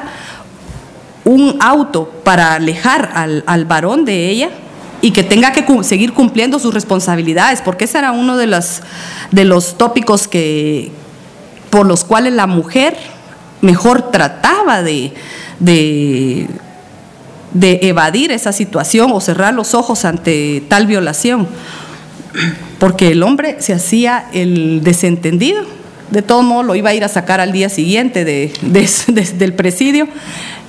un auto para alejar al, al varón de ella y que tenga que seguir cumpliendo sus responsabilidades, porque ese era uno de los, de los tópicos que, por los cuales la mujer mejor trataba de, de, de evadir esa situación o cerrar los ojos ante tal violación, porque el hombre se hacía el desentendido, de todo modo lo iba a ir a sacar al día siguiente de, del presidio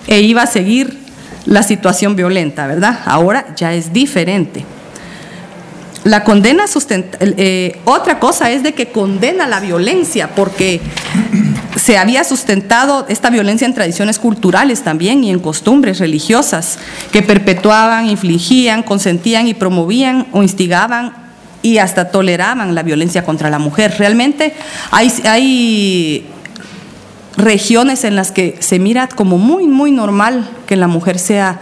e iba a seguir la situación violenta, ¿verdad? Ahora ya es diferente. La condena sustenta, eh, otra cosa es de que condena la violencia, porque se había sustentado esta violencia en tradiciones culturales también y en costumbres religiosas que perpetuaban, infligían, consentían y promovían o instigaban y hasta toleraban la violencia contra la mujer. Realmente hay, hay regiones en las que se mira como muy, muy normal que la mujer sea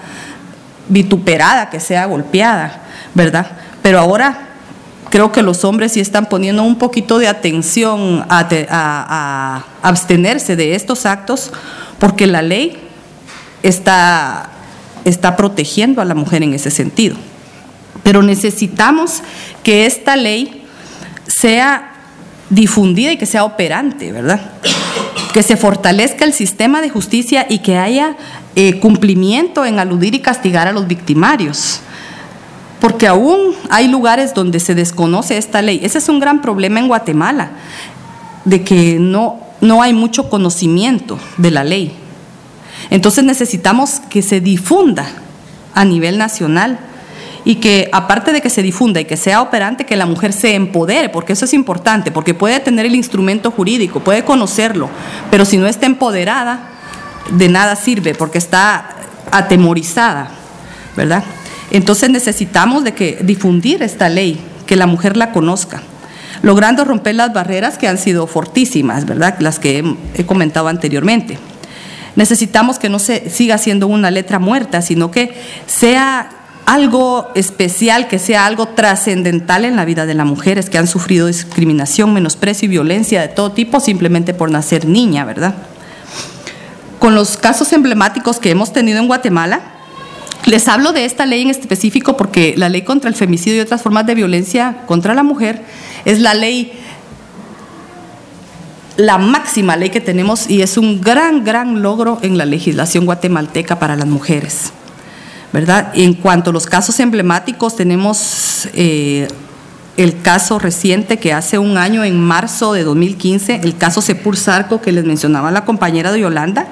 vituperada, que sea golpeada, ¿verdad? Pero ahora creo que los hombres sí están poniendo un poquito de atención a, abstenerse de estos actos porque la ley está, está protegiendo a la mujer en ese sentido. Pero necesitamos que esta ley sea difundida y que sea operante, ¿verdad? Que se fortalezca el sistema de justicia y que haya eh, cumplimiento en aludir y castigar a los victimarios. Porque aún hay lugares donde se desconoce esta ley. Ese es un gran problema en Guatemala, de que no, no hay mucho conocimiento de la ley. Entonces necesitamos que se difunda a nivel nacional y que aparte de que se difunda y que sea operante, que la mujer se empodere, porque eso es importante, porque puede tener el instrumento jurídico, puede conocerlo, pero si no está empoderada, de nada sirve, porque está atemorizada, ¿verdad? Entonces necesitamos de que difundir esta ley, que la mujer la conozca, logrando romper las barreras que han sido fortísimas, ¿verdad? Las que he comentado anteriormente. Necesitamos que no se siga siendo una letra muerta, sino que sea algo especial, que sea algo trascendental en la vida de las mujeres que han sufrido discriminación, menosprecio y violencia de todo tipo simplemente por nacer niña, ¿verdad? Con los casos emblemáticos que hemos tenido en Guatemala, les hablo de esta ley en específico porque la ley contra el femicidio y otras formas de violencia contra la mujer es la ley, la máxima ley que tenemos y es un gran, gran logro en la legislación guatemalteca para las mujeres. En cuanto a los casos emblemáticos, tenemos eh, el caso reciente que hace un año, en marzo de 2015, el caso Sepur Sarco que les mencionaba la compañera de Yolanda,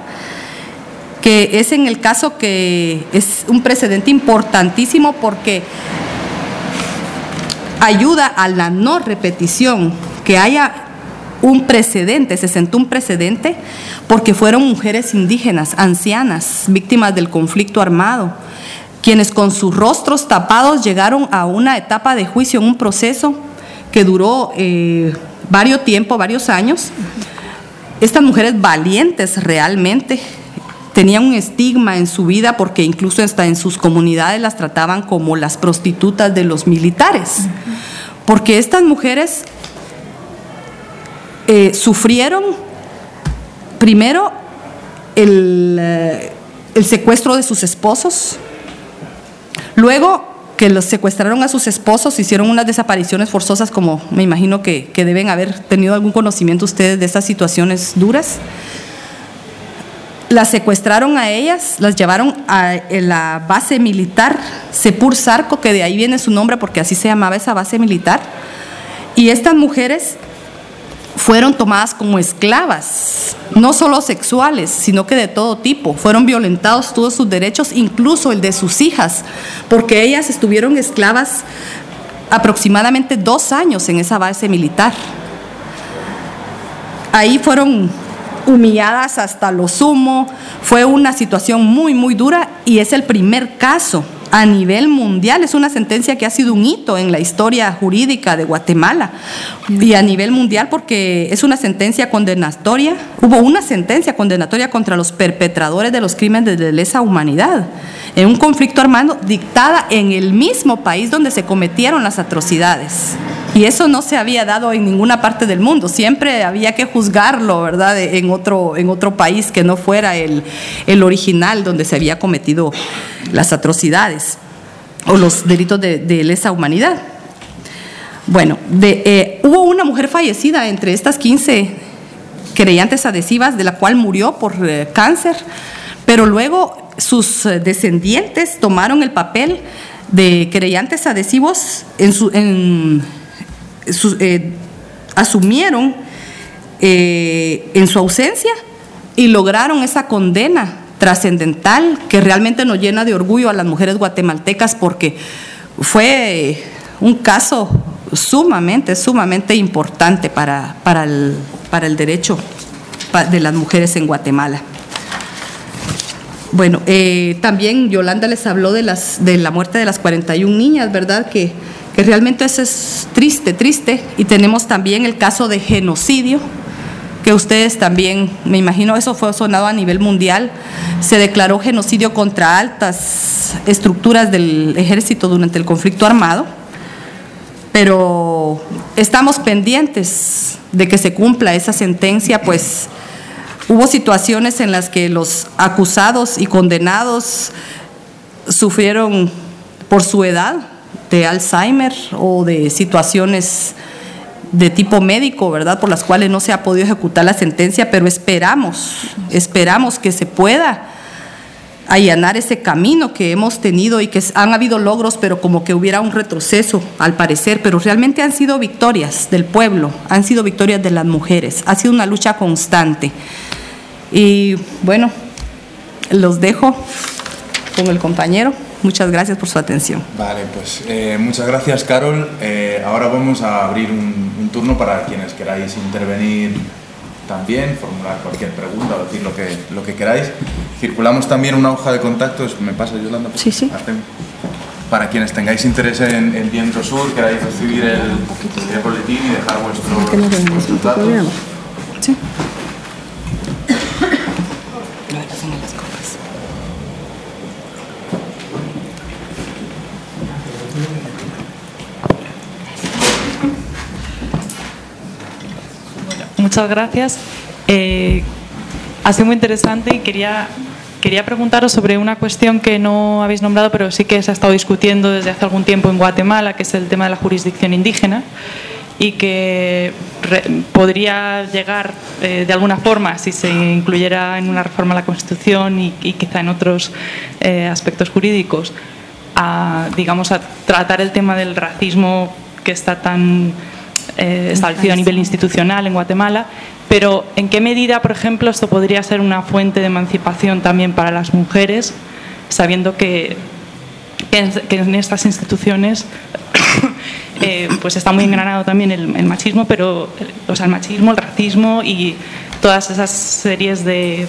que es en el caso que es un precedente importantísimo porque ayuda a la no repetición, que haya un precedente, se sentó un precedente porque fueron mujeres indígenas, ancianas, víctimas del conflicto armado, quienes con sus rostros tapados llegaron a una etapa de juicio en un proceso que duró eh, varios tiempo, varios años. Estas mujeres valientes realmente tenían un estigma en su vida porque incluso hasta en sus comunidades las trataban como las prostitutas de los militares. Porque estas mujeres eh, sufrieron primero eh, el secuestro de sus esposos, Luego que los secuestraron a sus esposos, hicieron unas desapariciones forzosas, como me imagino que, deben haber tenido algún conocimiento ustedes de estas situaciones duras. Las secuestraron a ellas, las llevaron a la base militar Sepur Sarco, que de ahí viene su nombre porque así se llamaba esa base militar. Y estas mujeres fueron tomadas como esclavas, no solo sexuales, sino que de todo tipo. Fueron violentados todos sus derechos, incluso el de sus hijas, porque ellas estuvieron esclavas aproximadamente dos años en esa base militar. ahí fueron humilladas hasta lo sumo, fue una situación muy, muy dura y es el primer caso a nivel mundial. Es una sentencia que ha sido un hito en la historia jurídica de Guatemala y a nivel mundial porque es una sentencia condenatoria. Hubo una sentencia condenatoria contra los perpetradores de los crímenes de lesa humanidad en un conflicto armado dictada en el mismo país donde se cometieron las atrocidades. Y eso no se había dado en ninguna parte del mundo. Siempre había que juzgarlo, ¿verdad?, en otro, en otro país que no fuera el, el original donde se había cometido las atrocidades o los delitos de, lesa humanidad. Bueno, eh, hubo una mujer fallecida entre estas 15 creyentes adhesivas, de la cual murió por eh, cáncer, pero luego sus eh, descendientes tomaron el papel de creyentes adhesivos en su, en, eh, asumieron eh, en su ausencia y lograron esa condena trascendental que realmente nos llena de orgullo a las mujeres guatemaltecas porque fue un caso sumamente, sumamente importante para, para, el, para el derecho de las mujeres en Guatemala. Bueno, eh, también Yolanda les habló de, las, de la muerte de las 41 niñas, ¿verdad? Que que realmente eso es triste, triste. Y tenemos también el caso de genocidio, que ustedes también, me imagino, eso fue sonado a nivel mundial. Se declaró genocidio contra altas estructuras del ejército durante el conflicto armado, pero estamos pendientes de que se cumpla esa sentencia, pues hubo situaciones en las que los acusados y condenados sufrieron por su edad, de Alzheimer o de situaciones de tipo médico, ¿verdad? Por las cuales no se ha podido ejecutar la sentencia, pero esperamos, esperamos que se pueda allanar ese camino que hemos tenido y que han habido logros, pero como que hubiera un retroceso al parecer, pero realmente han sido victorias del pueblo, han sido victorias de las mujeres, ha sido una lucha constante. Y bueno, los dejo con el compañero. Muchas gracias por su atención. Vale, pues eh, muchas gracias Carol. Eh, ahora vamos a abrir un, turno para quienes queráis intervenir también, formular cualquier pregunta o decir lo que, lo que queráis. Circulamos también una hoja de contactos, ¿me pasa Yolanda? Sí, sí. Para quienes tengáis interés en, el Viento Sur, queráis recibir el, el boletín y dejar vuestros, datos. Sí. Muchas gracias. Eh, ha sido muy interesante y quería, quería preguntaros sobre una cuestión que no habéis nombrado, pero sí que se ha estado discutiendo desde hace algún tiempo en Guatemala, que es el tema de la jurisdicción indígena y que podría llegar eh, de alguna forma, si se incluyera en una reforma a la Constitución y, quizá en otros eh, aspectos jurídicos, a, digamos, a tratar el tema del racismo que está tan eh, establecido a nivel institucional en Guatemala, pero ¿en qué medida, por ejemplo, esto podría ser una fuente de emancipación también para las mujeres, sabiendo que, en, estas instituciones eh, pues está muy engranado también el, machismo, pero o sea, el machismo, el racismo y todas esas series de,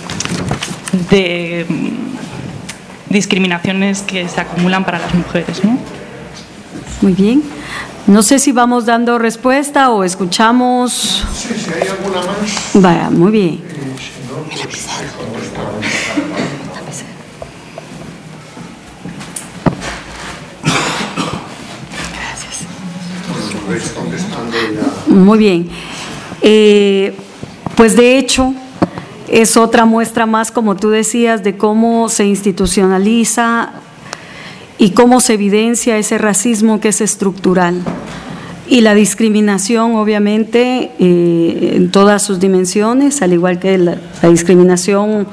discriminaciones que se acumulan para las mujeres. Muy bien. No sé si vamos dando respuesta o escuchamos. Sí, si hay alguna más. Vaya, muy bien. Muy bien. Eh, pues de hecho, es otra muestra más, como tú decías, de cómo se institucionaliza y cómo se evidencia ese racismo que es estructural. Y la discriminación, obviamente, eh, en todas sus dimensiones, al igual que la, discriminación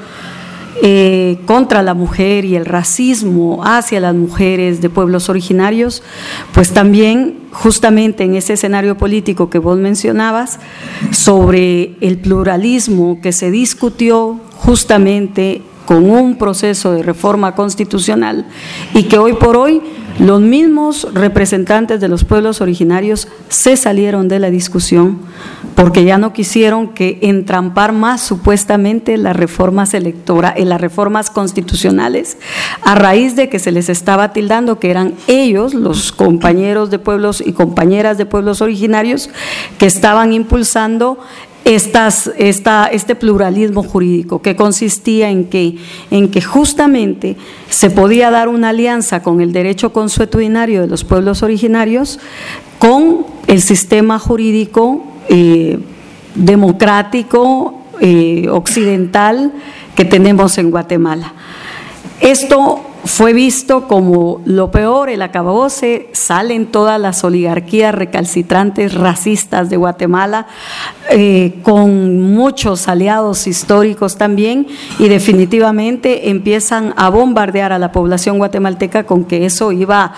eh, contra la mujer y el racismo hacia las mujeres de pueblos originarios, pues también justamente en ese escenario político que vos mencionabas, sobre el pluralismo que se discutió justamente con un proceso de reforma constitucional y que hoy por hoy los mismos representantes de los pueblos originarios se salieron de la discusión porque ya no quisieron que entrampar más supuestamente las reformas electorales, eh, las reformas constitucionales, a raíz de que se les estaba tildando que eran ellos, los compañeros de pueblos y compañeras de pueblos originarios, que estaban impulsando estas, esta, este pluralismo jurídico, que consistía en que, en que justamente se podía dar una alianza con el derecho consuetudinario de los pueblos originarios con el sistema jurídico eh, democrático eh, occidental que tenemos en Guatemala. Esto fue visto como lo peor, el acabose, salen todas las oligarquías recalcitrantes racistas de Guatemala, eh, con muchos aliados históricos también, y definitivamente empiezan a bombardear a la población guatemalteca con que eso iba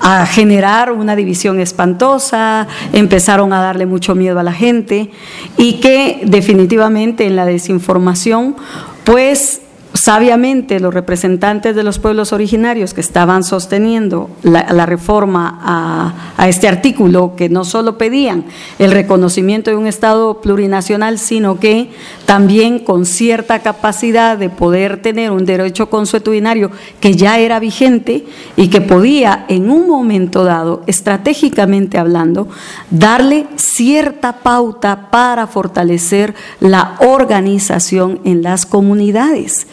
a generar una división espantosa, empezaron a darle mucho miedo a la gente, y que definitivamente en la desinformación, pues Sabiamente los representantes de los pueblos originarios que estaban sosteniendo la, reforma a, a, este artículo, que no solo pedían el reconocimiento de un Estado plurinacional, sino que también con cierta capacidad de poder tener un derecho consuetudinario que ya era vigente y que podía en un momento dado, estratégicamente hablando, darle cierta pauta para fortalecer la organización en las comunidades.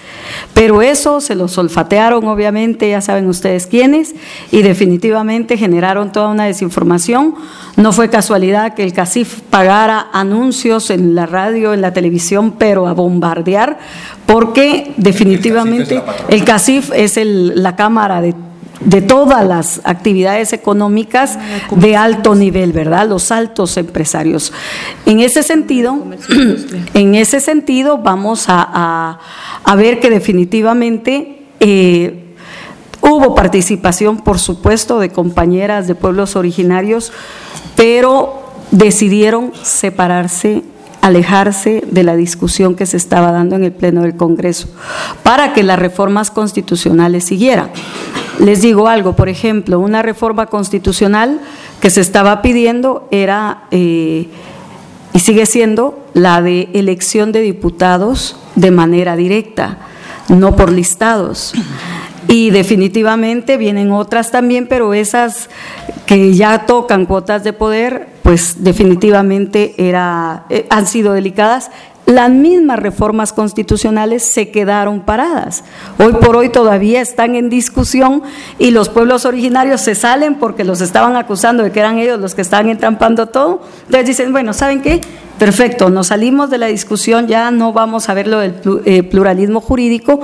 Pero eso se lo solfatearon, obviamente, ya saben ustedes quiénes, y definitivamente generaron toda una desinformación. No fue casualidad que el CACIF pagara anuncios en la radio, en la televisión, pero a bombardear, porque definitivamente el CACIF es, la Cámara de de todas las actividades económicas de alto nivel, ¿verdad? Los altos empresarios. En ese sentido, en ese sentido vamos a, ver que definitivamente eh, hubo participación, por supuesto, de compañeras de pueblos originarios, pero decidieron separarse alejarse de la discusión que se estaba dando en el Pleno del Congreso para que las reformas constitucionales siguieran. Les digo algo, por ejemplo, una reforma constitucional que se estaba pidiendo era, eh, y sigue siendo, la de elección de diputados de manera directa, no por listados. Y definitivamente vienen otras también, pero esas que ya tocan cuotas de poder, pues definitivamente era, eh, han sido delicadas las mismas reformas constitucionales se quedaron paradas. Hoy por hoy todavía están en discusión y los pueblos originarios se salen porque los estaban acusando de que eran ellos los que estaban entrampando todo. Entonces dicen, bueno, ¿saben qué? Perfecto, nos salimos de la discusión, ya no vamos a ver lo del eh, pluralismo jurídico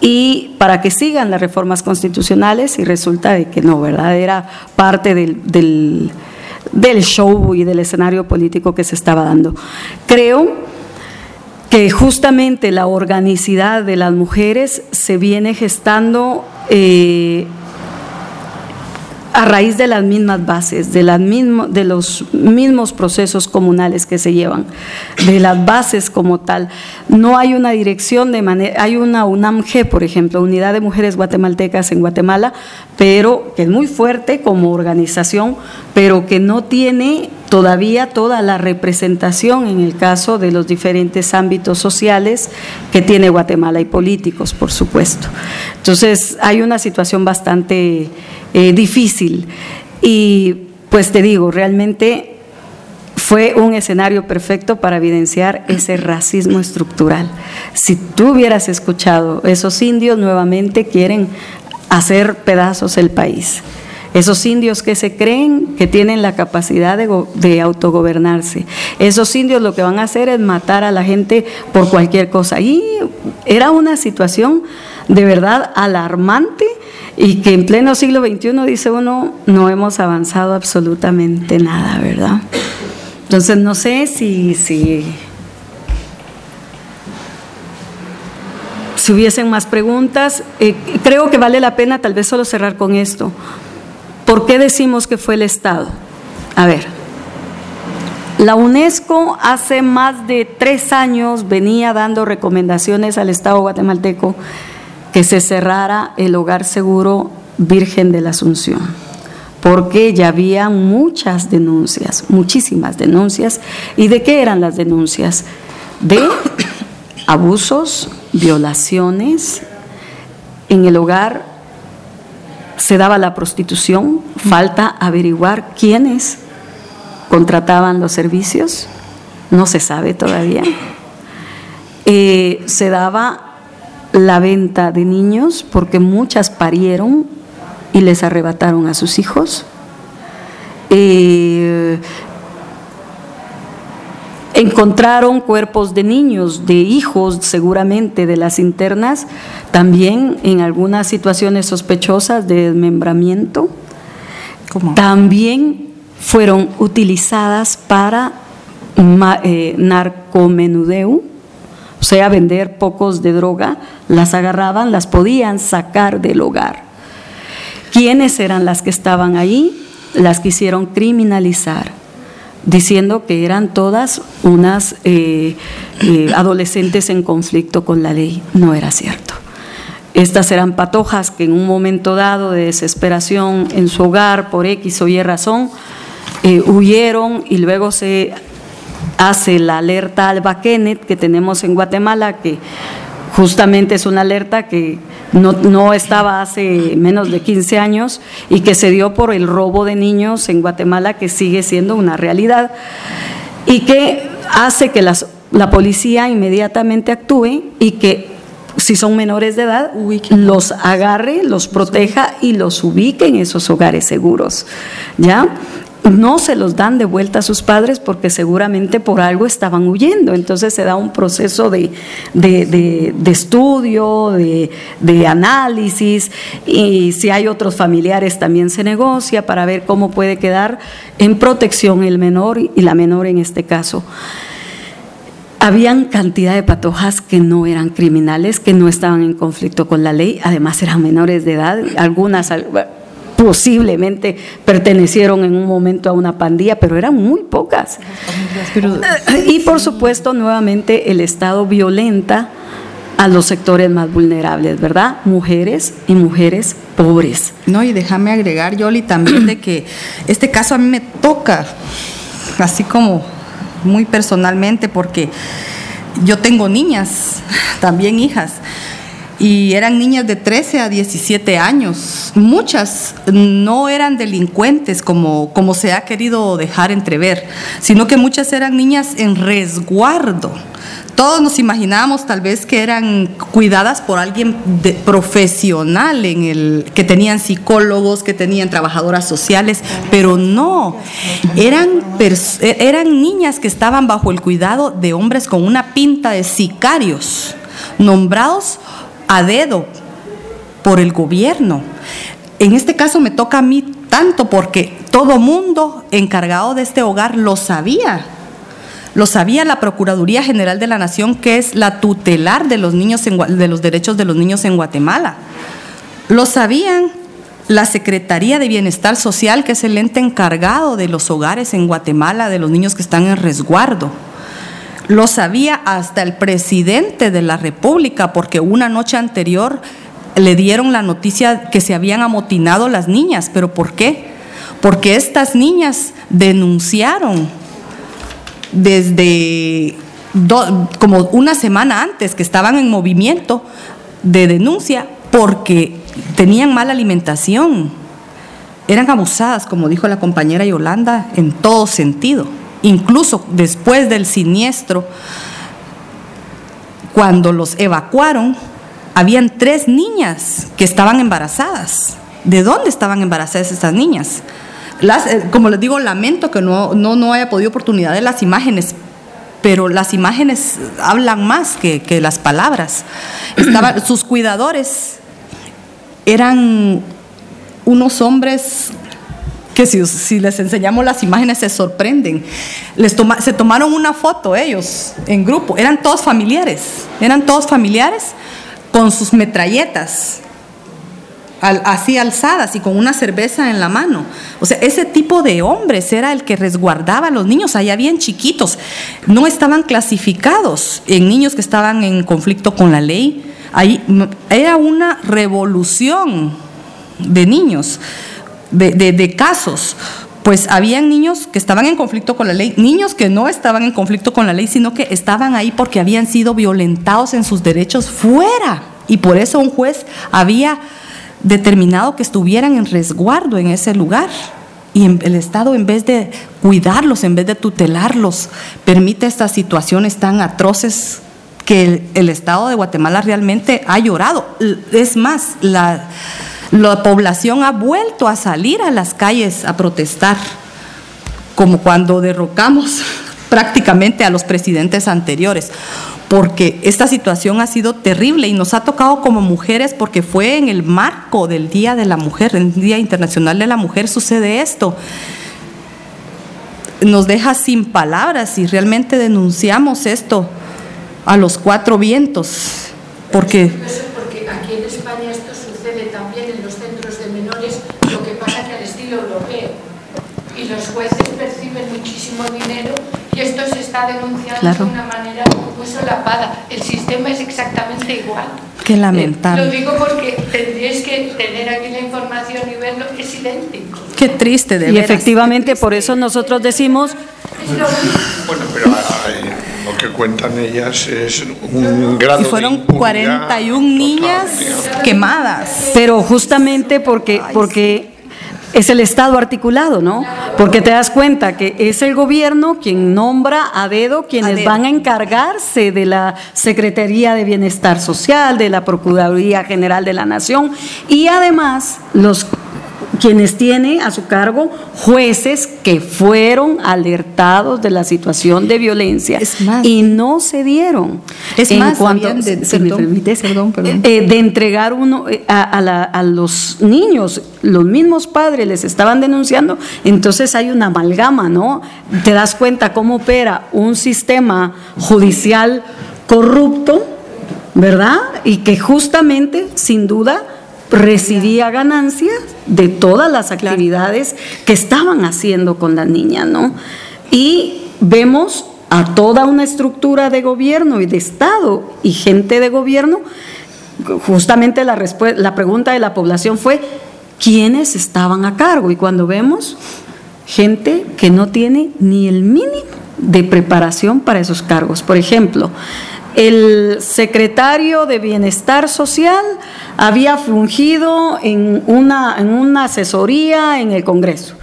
y para que sigan las reformas constitucionales y resulta de que no, ¿verdad? Era parte del, del, del show y del escenario político que se estaba dando. Creo que justamente la organicidad de las mujeres se viene gestando eh, a raíz de las mismas bases, de, las de los mismos procesos comunales que se llevan, de las bases como tal. No hay una dirección de manera, hay una UNAMG, por ejemplo, Unidad de Mujeres Guatemaltecas en Guatemala, pero que es muy fuerte como organización, pero que no tiene todavía toda la representación en el caso de los diferentes ámbitos sociales que tiene Guatemala y políticos, por supuesto. Entonces, hay una situación bastante eh, difícil y pues te digo, realmente fue un escenario perfecto para evidenciar ese racismo estructural. Si tú hubieras escuchado, esos indios nuevamente quieren hacer pedazos el país. Esos indios que se creen que tienen la capacidad de, autogobernarse. Esos indios lo que van a hacer es matar a la gente por cualquier cosa. Y era una situación de verdad alarmante y que en pleno siglo XXI, dice uno, no hemos avanzado absolutamente nada, ¿verdad? Entonces no sé si, si, hubiesen más preguntas. Eh, creo que vale la pena tal vez solo cerrar con esto. ¿Por qué decimos que fue el Estado? A ver, La UNESCO hace más de tres años venía dando recomendaciones al Estado guatemalteco que se cerrara el hogar seguro Virgen de la Asunción, porque ya había muchas denuncias, muchísimas denuncias. ¿Y de qué eran las denuncias? De abusos, violaciones. En el hogar se daba la prostitución, falta averiguar quiénes contrataban los servicios, no se sabe todavía. Eh, se daba la venta de niños porque muchas parieron y les arrebataron a sus hijos. Eh, encontraron cuerpos de niños, de hijos seguramente de las internas, también en algunas situaciones sospechosas de desmembramiento. También fueron utilizadas para eh, narcomenudeo, o sea, vender pocos de droga, las agarraban, las podían sacar del hogar. ¿Quiénes eran las que estaban ahí? Las quisieron criminalizar, diciendo que eran todas unas eh, eh, adolescentes en conflicto con la ley. No era cierto. Estas eran patojas que en un momento dado de desesperación en su hogar por X o Y razón eh, huyeron y luego se hace la alerta Alba Kenneth que tenemos en Guatemala, que justamente es una alerta que no, no, estaba hace menos de 15 años y que se dio por el robo de niños en Guatemala, que sigue siendo una realidad, y que hace que la policía inmediatamente actúe y que si son menores de edad, los agarre, los proteja y los ubique en esos hogares seguros. ¿Ya? No se los dan de vuelta a sus padres porque seguramente por algo estaban huyendo. Entonces se da un proceso de, estudio, de, análisis y si hay otros familiares también se negocia para ver cómo puede quedar en protección el menor y la menor en este caso. Habían cantidad de patojas que no eran criminales, que no estaban en conflicto con la ley, además eran menores de edad, algunas posiblemente pertenecieron en un momento a una pandilla, pero eran muy pocas. Y por supuesto, nuevamente el Estado violenta a los sectores más vulnerables, ¿verdad? Mujeres y mujeres pobres. No, y déjame agregar, Yoli, también de que este caso a mí me toca, así como muy personalmente, porque yo tengo niñas, también hijas y eran niñas de 13 a 17 años. Muchas no eran delincuentes como, como se ha querido dejar entrever, sino que muchas eran niñas en resguardo. Todos nos imaginábamos tal vez que eran cuidadas por alguien profesional, en el, que tenían psicólogos, que tenían trabajadoras sociales, pero no, eran, eran niñas que estaban bajo el cuidado de hombres con una pinta de sicarios, nombrados a dedo por el gobierno. En este caso me toca a mí tanto porque todo mundo encargado de este hogar lo sabía. Lo sabía la Procuraduría General de la Nación, que es la tutelar de los, niños de los derechos de los niños en Guatemala. Lo sabían la Secretaría de Bienestar Social, que es el ente encargado de los hogares en Guatemala, de los niños que están en resguardo. Lo sabía hasta el presidente de la República, porque una noche anterior le dieron la noticia que se habían amotinado las niñas. ¿Pero por qué? Porque estas niñas denunciaron desde como una semana antes que estaban en movimiento de denuncia porque tenían mala alimentación. Eran abusadas, como dijo la compañera Yolanda, en todo sentido incluso después del siniestro, cuando los evacuaron, habían tres niñas que estaban embarazadas. ¿De dónde estaban embarazadas estas niñas? Eh, como les digo, lamento que no, no, haya podido oportunidad de las imágenes, pero las imágenes hablan más que, las palabras. sus cuidadores eran unos hombres que si, les enseñamos las imágenes se sorprenden. Les se tomaron una foto ellos en grupo, eran todos familiares, eran todos familiares con sus metralletas al- así alzadas y con una cerveza en la mano. O sea, ese tipo de hombres era el que resguardaba a los niños, allá bien chiquitos. No estaban clasificados en niños que estaban en conflicto con la ley. Ahí era una revolución de niños, de, casos. Pues habían niños que estaban en conflicto con la ley, niños que no estaban en conflicto con la ley, sino que estaban ahí porque habían sido violentados en sus derechos fuera. Y por eso un juez había determinado que estuvieran en resguardo en ese lugar. Y el Estado, en vez de cuidarlos, en vez de tutelarlos, permite estas situaciones tan atroces que el, Estado de Guatemala realmente ha llorado. Es más, la, la población ha vuelto a salir a las calles a protestar, como cuando derrocamos prácticamente a los presidentes anteriores, porque esta situación ha sido terrible y nos ha tocado como mujeres porque fue en el marco del Día de la Mujer, el Día Internacional de la Mujer sucede esto. Nos deja sin palabras y realmente denunciamos esto a los cuatro vientos, porque porque aquí en España esto sucede también en los centros de menores, lo que europeo. Y los jueces perciben muchísimo dinero y esto se está denunciando Claro. de una manera muy solapada. El sistema es exactamente igual. qué lamentable. Lo digo porque tendríais que tener aquí la información y verlo, es idéntico. Qué triste de Y veras. efectivamente, por eso nosotros decimos. Bueno, pero ay, lo que cuentan ellas es un grado Y fueron de impunidad 41 total, niñas digamos. quemadas. pero justamente porque, porque es el Estado articulado, ¿no? Porque te das cuenta que es el gobierno quien nombra a dedo quienes A dedo. van a encargarse de la Secretaría de Bienestar Social, de la Procuraduría General de la Nación y además los quienes tiene a su cargo jueces que fueron alertados de la situación de violencia más- y no se dieron. Es en más, cuanto, de- si me permites, perdón, perdón. eh, de entregar uno eh, a, a la- a los niños, los mismos padres les estaban denunciando, entonces hay una amalgama, ¿no? Te das cuenta cómo opera un sistema judicial corrupto, ¿verdad? Y que justamente, sin duda, recibía ganancias de todas las actividades que estaban haciendo con la niña, ¿no? Y vemos a toda una estructura de gobierno y de Estado y gente de gobierno, justamente la, la pregunta de la población fue, ¿quiénes estaban a cargo? Y cuando vemos gente que no tiene ni el mínimo de preparación para esos cargos. Por ejemplo, el secretario de Bienestar Social había fungido en una, en una asesoría en el Congreso.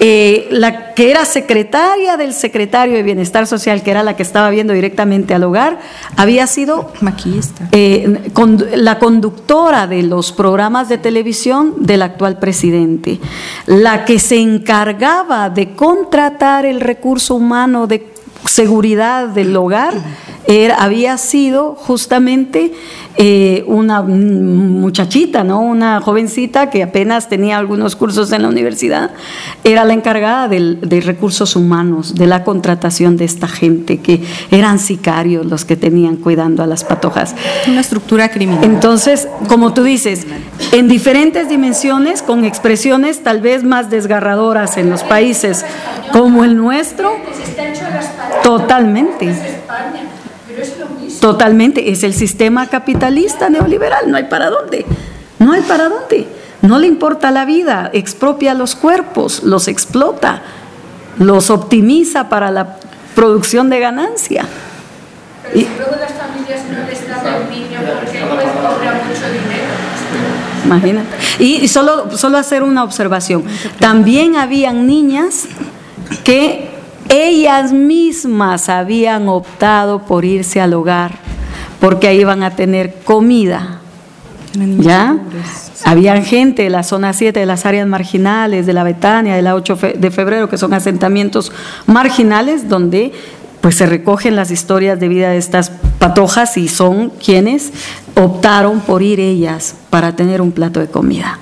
Eh, la que era secretaria del secretario de Bienestar Social, que era la que estaba viendo directamente al hogar, había sido Maquillista. eh, con- la conductora de los programas de televisión del actual presidente, la que se encargaba de contratar el recurso humano de seguridad del hogar, era- había sido justamente eh, una muchachita, ¿no? una jovencita que apenas tenía algunos cursos en la universidad, era la encargada del- de recursos humanos, de la contratación de esta gente, que eran sicarios los que tenían cuidando a las patojas. Una estructura criminal. Entonces, como tú dices, en diferentes dimensiones, con expresiones tal vez más desgarradoras en los países como el nuestro, Totalmente. Es España, pero es lo mismo. Totalmente, es el sistema capitalista neoliberal, no hay para dónde, no hay para dónde. No le importa la vida, expropia los cuerpos, los explota, los optimiza para la producción de ganancia. Pero si luego las familias no les dan al niño porque el juez cobra mucho dinero. Imagínate. Y y solo, solo hacer una observación. También habían niñas que ellas mismas habían optado por irse al hogar porque ahí iban a tener comida. ¿Ya? Habían gente de la zona 7, de las áreas marginales, de la Betania, de la 8 fe- de febrero, que son asentamientos marginales donde pues se recogen las historias de vida de estas patojas y son quienes optaron por ir ellas para tener un plato de comida.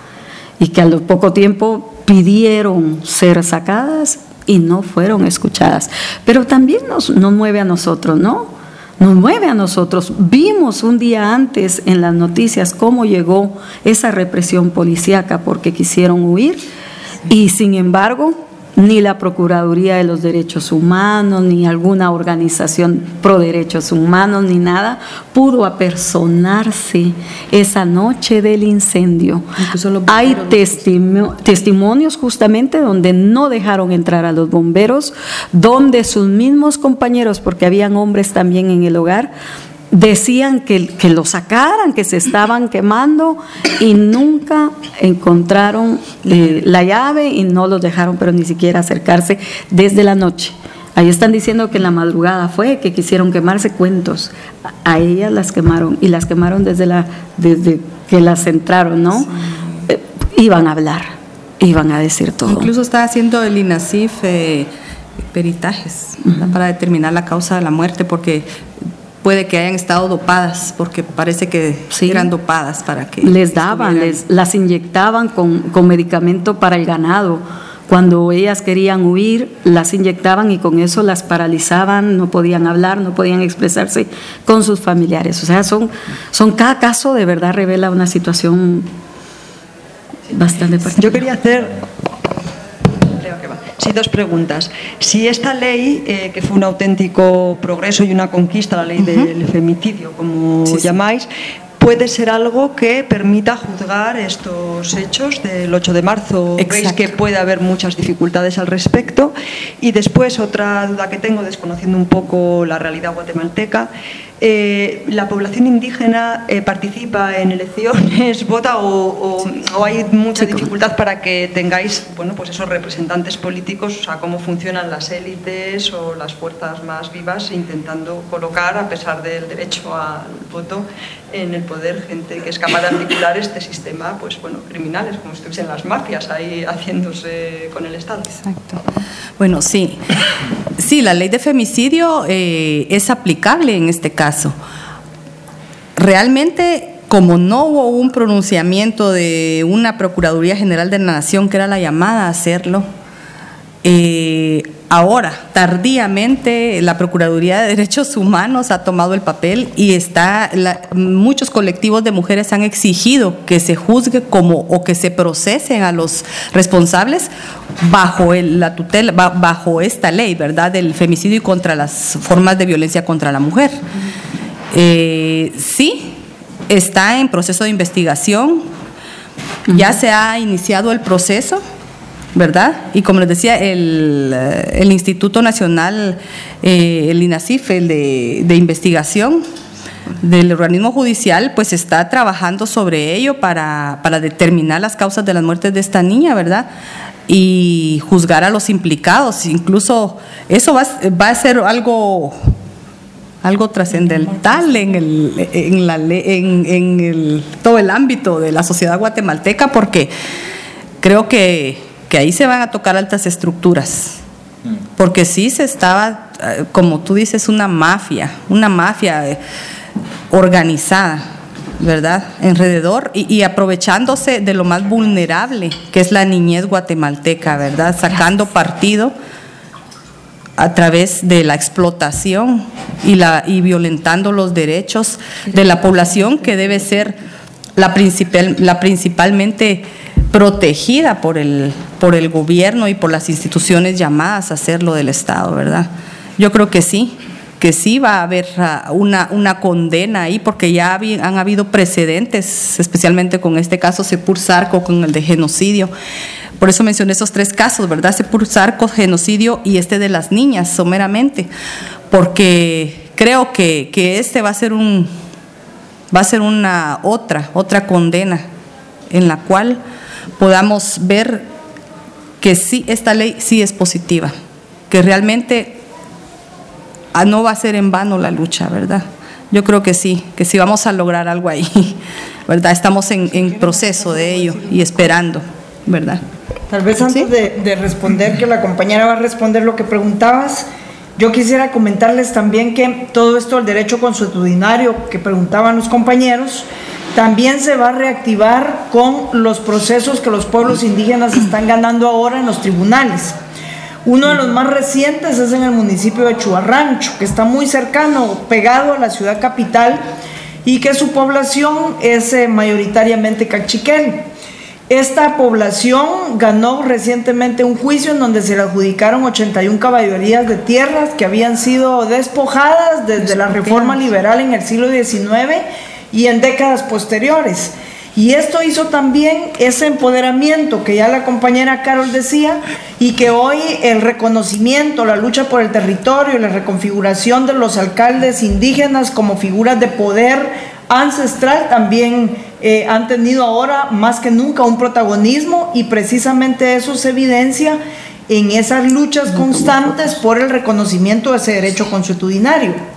Y que al poco tiempo pidieron ser sacadas y no fueron escuchadas. Pero también nos, nos mueve a nosotros, ¿no? nos mueve a nosotros. Vimos un día antes en las noticias cómo llegó esa represión policíaca porque quisieron huir y sin embargo ni la Procuraduría de los Derechos Humanos, ni alguna organización pro derechos humanos, ni nada, pudo apersonarse esa noche del incendio. Hay testimonios justamente donde no dejaron entrar a los bomberos, donde sus mismos compañeros, porque habían hombres también en el hogar, decían que, que, lo sacaran, que se estaban quemando y nunca encontraron eh, la llave y no los dejaron, pero ni siquiera acercarse desde la noche. Ahí están diciendo que en la madrugada fue que quisieron quemarse cuentos. A ellas las quemaron y las quemaron desde, la, desde que las entraron, ¿no? Eh, iban a hablar, iban a decir todo. Incluso está haciendo el INACIF eh, peritajes para determinar la causa de la muerte, porque puede que hayan estado dopadas, porque parece que sí. eran dopadas para que... Les daban, les, las inyectaban con, con medicamento para el ganado. Cuando ellas querían huir, las inyectaban y con eso las paralizaban, no podían hablar, no podían expresarse con sus familiares. O sea, son, son cada caso de verdad revela una situación bastante particular. Yo quería hacer Dos preguntas. Si esta ley, eh, que fue un auténtico progreso y una conquista, la ley uh -huh. del femicidio, como sí, llamáis, puede ser algo que permita juzgar estos hechos del 8 de marzo. Exacto. Veis que puede haber muchas dificultades al respecto. Y después, otra duda que tengo, desconociendo un poco la realidad guatemalteca, eh, ¿la población indígena eh, participa en elecciones, vota o, o, o hay mucha sí, dificultad para que tengáis bueno, pues esos representantes políticos, o sea, cómo funcionan las élites o las fuerzas más vivas intentando colocar, a pesar del derecho al voto, en el poder gente que es capaz de articular este sistema, pues bueno, criminales, como estuviesen las mafias ahí haciéndose con el Estado. Exacto. Bueno, sí. Sí, la ley de femicidio eh, es aplicable en este caso. Realmente, como no hubo un pronunciamiento de una Procuraduría General de la Nación que era la llamada a hacerlo, eh, ahora, tardíamente, la Procuraduría de Derechos Humanos ha tomado el papel y está, la, muchos colectivos de mujeres han exigido que se juzgue como o que se procesen a los responsables bajo el, la tutela, bajo esta ley, ¿verdad? Del femicidio y contra las formas de violencia contra la mujer. Eh, sí, está en proceso de investigación, ya se ha iniciado el proceso ¿verdad? Y como les decía, el, el Instituto Nacional, eh, el INACIF, el de, de, investigación del organismo judicial, pues está trabajando sobre ello para, para determinar las causas de las muertes de esta niña, ¿verdad? Y juzgar a los implicados. Incluso eso va, va a ser algo algo trascendental en, el, en, la, en, en el, todo el ámbito de la sociedad guatemalteca, porque creo que que ahí se van a tocar altas estructuras. Porque sí se estaba, como tú dices, una mafia, una mafia organizada, ¿verdad? Alrededor y, y, aprovechándose de lo más vulnerable, que es la niñez guatemalteca, ¿verdad? Sacando partido a través de la explotación y, la, y violentando los derechos de la población que debe ser la, principal, la principalmente protegida por el, por el gobierno y por las instituciones llamadas a hacerlo del Estado, ¿verdad? Yo creo que sí, que sí va a haber ah, una, una condena ahí, porque ya han habido precedentes, especialmente con este caso Sepur Sarco, con el de genocidio. Por eso mencioné esos tres casos, ¿verdad? Sepur Sarco, genocidio y este de las niñas, someramente, porque creo que, que este va a ser un va a ser una otra, otra condena en la cual podamos ver que sí, esta ley sí es positiva, que realmente ah, no va a ser en vano la lucha, ¿verdad? Yo creo que sí, que sí vamos a lograr algo ahí, ¿verdad? Estamos en, en proceso de ello y esperando, ¿verdad? Tal vez antes ¿Sí? de, de responder, que la compañera va a responder lo que preguntabas, yo quisiera comentarles también que todo esto, el derecho consuetudinario que preguntaban los compañeros, también se va a reactivar con los procesos que los pueblos indígenas están ganando ahora en los tribunales. Uno de los más recientes es en el municipio de Chuarrancho, que está muy cercano, pegado a la ciudad capital y que su población es eh, mayoritariamente cachiquel. Esta población ganó recientemente un juicio en donde se le adjudicaron 81 caballerías de tierras que habían sido despojadas desde la reforma liberal en el siglo XIX y en décadas posteriores. Y esto hizo también ese empoderamiento que ya la compañera Carol decía y que hoy el reconocimiento, la lucha por el territorio, la reconfiguración de los alcaldes indígenas como figuras de poder ancestral también eh, han tenido ahora más que nunca un protagonismo y precisamente eso se evidencia en esas luchas constantes por el reconocimiento de ese derecho consuetudinario.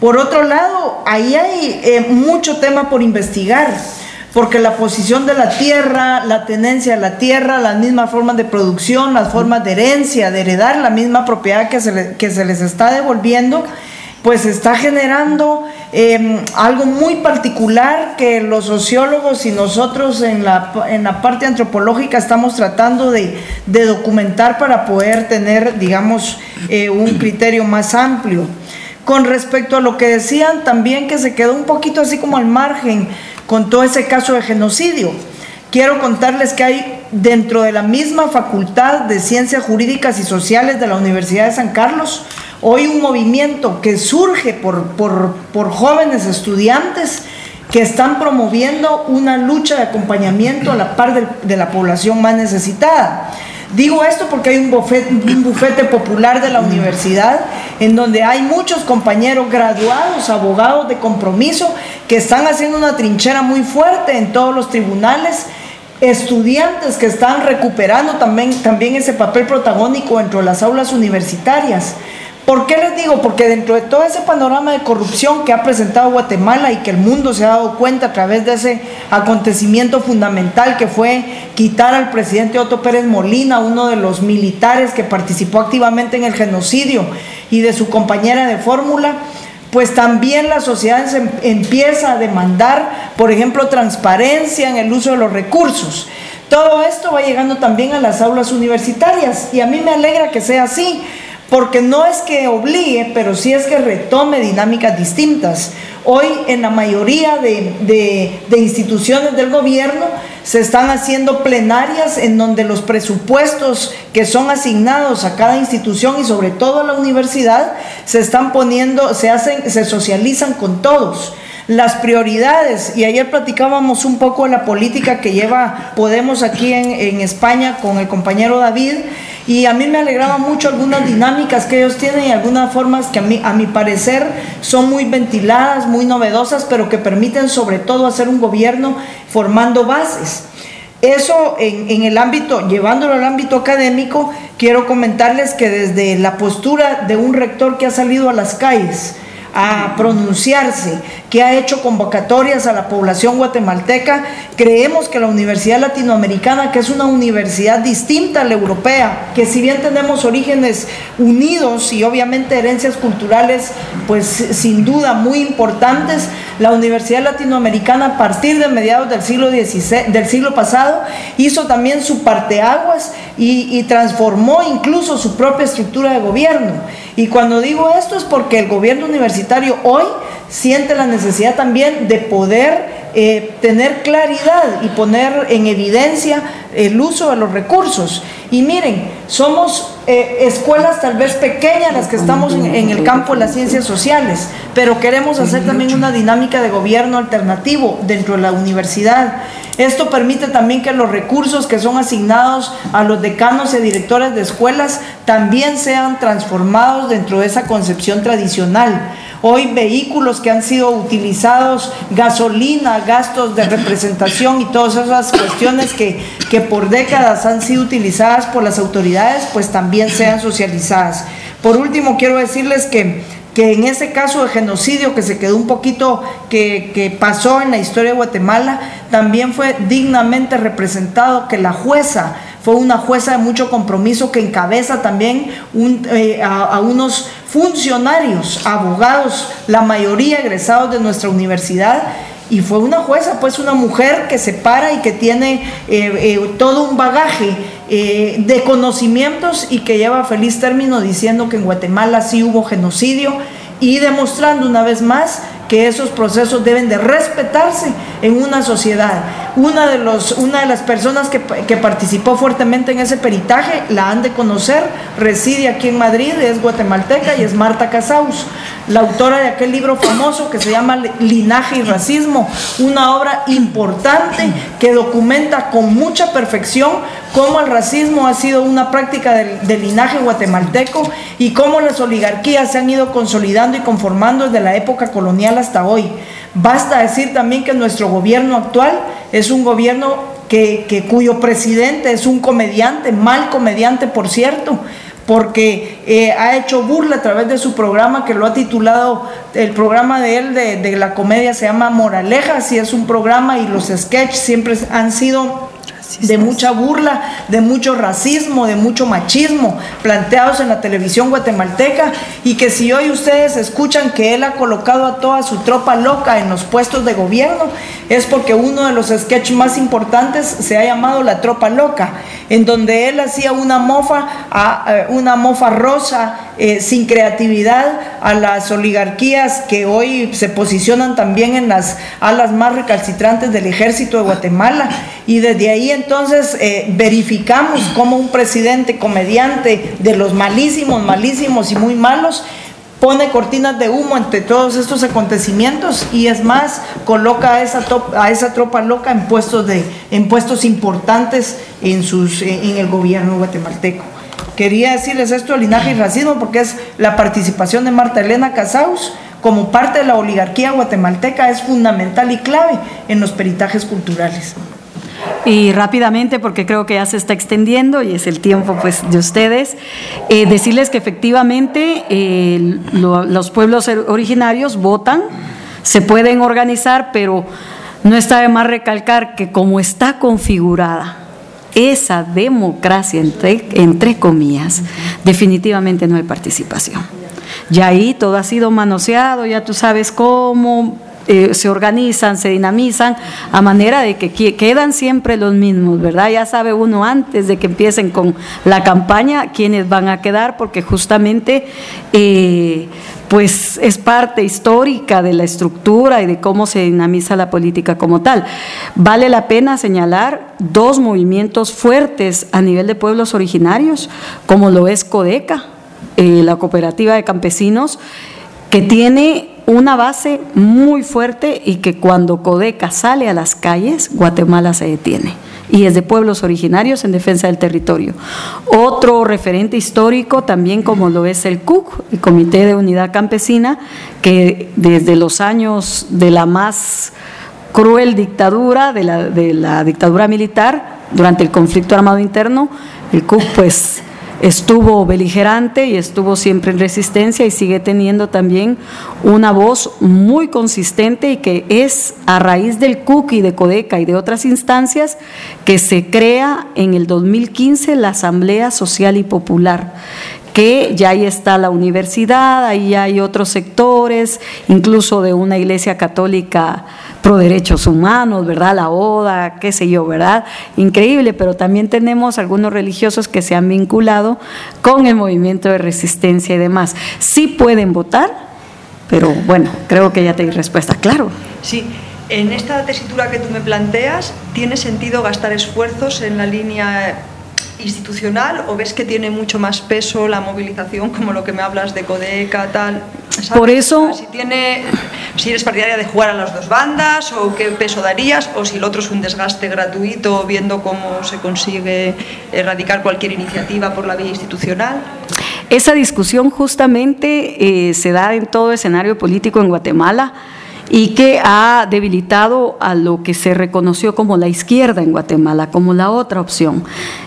Por otro lado, ahí hay eh, mucho tema por investigar, porque la posición de la tierra, la tenencia de la tierra, las mismas formas de producción, las formas de herencia, de heredar la misma propiedad que se, que se les está devolviendo, pues está generando em, algo muy particular que los sociólogos y nosotros en la, en la parte antropológica estamos tratando de, documentar para poder tener, digamos, eh, un criterio más amplio. Con respecto a lo que decían también que se quedó un poquito así como al margen con todo ese caso de genocidio. Quiero contarles que hay dentro de la misma Facultad de Ciencias Jurídicas y Sociales de la Universidad de San Carlos hoy un movimiento que surge por, por, jóvenes estudiantes que están promoviendo una lucha de acompañamiento a la par de, la población más necesitada. Digo esto porque hay un bufete, un bufete popular de la universidad en donde hay muchos compañeros graduados, abogados de compromiso, que están haciendo una trinchera muy fuerte en todos los tribunales estudiantes que están recuperando también, también ese papel protagónico dentro de las aulas universitarias. ¿Por qué les digo? Porque dentro de todo ese panorama de corrupción que ha presentado Guatemala y que el mundo se ha dado cuenta a través de ese acontecimiento fundamental que fue quitar al presidente Otto Pérez Molina, uno de los militares que participó activamente en el genocidio, y de su compañera de fórmula, pues también la sociedad se empieza a demandar, por ejemplo, transparencia en el uso de los recursos. Todo esto va llegando también a las aulas universitarias y a mí me alegra que sea así, porque no es que obligue, pero sí es que retome dinámicas distintas. Hoy en la mayoría de, instituciones del gobierno se están haciendo plenarias en donde los presupuestos que son asignados a cada institución y sobre todo a la universidad se están poniendo, se hacen, se socializan con todos las prioridades, y ayer platicábamos un poco de la política que lleva Podemos aquí en, en España con el compañero David, y a mí me alegraba mucho algunas dinámicas que ellos tienen y algunas formas que a, mí, a mi parecer son muy ventiladas, muy novedosas, pero que permiten sobre todo hacer un gobierno formando bases. Eso en, en, el ámbito, llevándolo al ámbito académico, quiero comentarles que desde la postura de un rector que ha salido a las calles, a pronunciarse, que ha hecho convocatorias a la población guatemalteca. Creemos que la Universidad Latinoamericana, que es una universidad distinta a la europea, que si bien tenemos orígenes unidos y obviamente herencias culturales, pues sin duda muy importantes, la Universidad Latinoamericana a partir de mediados del siglo, XVI, del siglo pasado hizo también su parteaguas y, y transformó incluso su propia estructura de gobierno. Y cuando digo esto es porque el gobierno universitario hoy siente la necesidad también de poder eh, tener claridad y poner en evidencia el uso de los recursos. Y miren, somos eh, escuelas tal vez pequeñas las que estamos en, en, el campo de las ciencias sociales, pero queremos hacer también una dinámica de gobierno alternativo dentro de la universidad. Esto permite también que los recursos que son asignados a los decanos y directores de escuelas también sean transformados dentro de esa concepción tradicional. Hoy vehículos que han sido utilizados, gasolina, gastos de representación y todas esas cuestiones que, que por décadas han sido utilizadas por las autoridades, pues también sean socializadas. Por último, quiero decirles que que en ese caso de genocidio que se quedó un poquito, que, pasó en la historia de Guatemala, también fue dignamente representado que la jueza fue una jueza de mucho compromiso que encabeza también eh, a, unos funcionarios, abogados, la mayoría egresados de nuestra universidad, y fue una jueza, pues una mujer que se para y que tiene eh, eh, todo un bagaje eh, de conocimientos y que lleva feliz término diciendo que en Guatemala sí hubo genocidio y demostrando una vez más que esos procesos deben de respetarse en una sociedad. Una de, los, una de las personas que, que, participó fuertemente en ese peritaje, la han de conocer, reside aquí en Madrid, es guatemalteca y es Marta Casaus, la autora de aquel libro famoso que se llama Linaje y Racismo, una obra importante que documenta con mucha perfección cómo el racismo ha sido una práctica del, del linaje guatemalteco y cómo las oligarquías se han ido consolidando y conformando desde la época colonial hasta hoy. Basta decir también que nuestro gobierno actual es un gobierno que, cuyo presidente es un comediante, mal comediante por cierto, porque eh, ha hecho burla a través de su programa que lo ha titulado, el programa de él de, de la comedia se llama Moralejas y es un programa y los sketches siempre han sido de mucha burla, de mucho racismo, de mucho machismo planteados en la televisión guatemalteca y que si hoy ustedes escuchan que él ha colocado a toda su tropa loca en los puestos de gobierno es porque uno de los sketches más importantes se ha llamado La Tropa Loca, en donde él hacía una mofa, a, una mofa rosa, eh, sin creatividad, a las oligarquías que hoy se posicionan también en las alas más recalcitrantes del ejército de Guatemala. Y desde ahí entonces eh, verificamos cómo un presidente comediante de los malísimos, malísimos y muy malos, pone cortinas de humo entre todos estos acontecimientos y es más, coloca a esa, a esa tropa loca en puestos, de, en puestos importantes en, sus, en el gobierno guatemalteco. Quería decirles esto del linaje y racismo porque es la participación de Marta Elena Casaus como parte de la oligarquía guatemalteca es fundamental y clave en los peritajes culturales. Y rápidamente, porque creo que ya se está extendiendo y es el tiempo pues, de ustedes, eh, decirles que efectivamente eh, lo, los pueblos originarios votan, se pueden organizar, pero no está de más recalcar que como está configurada esa democracia, entre, entre comillas, definitivamente no hay participación. Ya ahí todo ha sido manoseado, ya tú sabes cómo, eh, se organizan, se dinamizan, a manera de que quedan siempre los mismos, ¿verdad? Ya sabe uno antes de que empiecen con la campaña quiénes van a quedar, porque justamente eh, pues es parte histórica de la estructura y de cómo se dinamiza la política como tal. Vale la pena señalar dos movimientos fuertes a nivel de pueblos originarios, como lo es Codeca, eh, la cooperativa de campesinos, que tiene una base muy fuerte y que cuando Codeca sale a las calles, Guatemala se detiene. Y es de pueblos originarios en defensa del territorio. Otro referente histórico también como lo es el CUC, el Comité de Unidad Campesina, que desde los años de la más cruel dictadura, de la, de la dictadura militar, durante el conflicto armado interno, el CUC pues estuvo beligerante y estuvo siempre en resistencia y sigue teniendo también una voz muy consistente y que es a raíz del CUC y de CODECA y de otras instancias que se crea en el 2015 la Asamblea Social y Popular que ya ahí está la universidad, ahí hay otros sectores, incluso de una iglesia católica pro derechos humanos, ¿verdad? La ODA, qué sé yo, ¿verdad? Increíble, pero también tenemos algunos religiosos que se han vinculado con el movimiento de resistencia y demás. Sí pueden votar, pero bueno, creo que ya te di respuesta, claro. Sí. En esta tesitura que tú me planteas, ¿tiene sentido gastar esfuerzos en la línea institucional o ves que tiene mucho más peso la movilización como lo que me hablas de Codeca tal ¿sabes? por eso si tiene si eres partidaria de jugar a las dos bandas o qué peso darías o si el otro es un desgaste gratuito viendo cómo se consigue erradicar cualquier iniciativa por la vía institucional esa discusión justamente eh, se da en todo escenario político en Guatemala y que ha debilitado a lo que se reconoció como la izquierda en Guatemala, como la otra opción.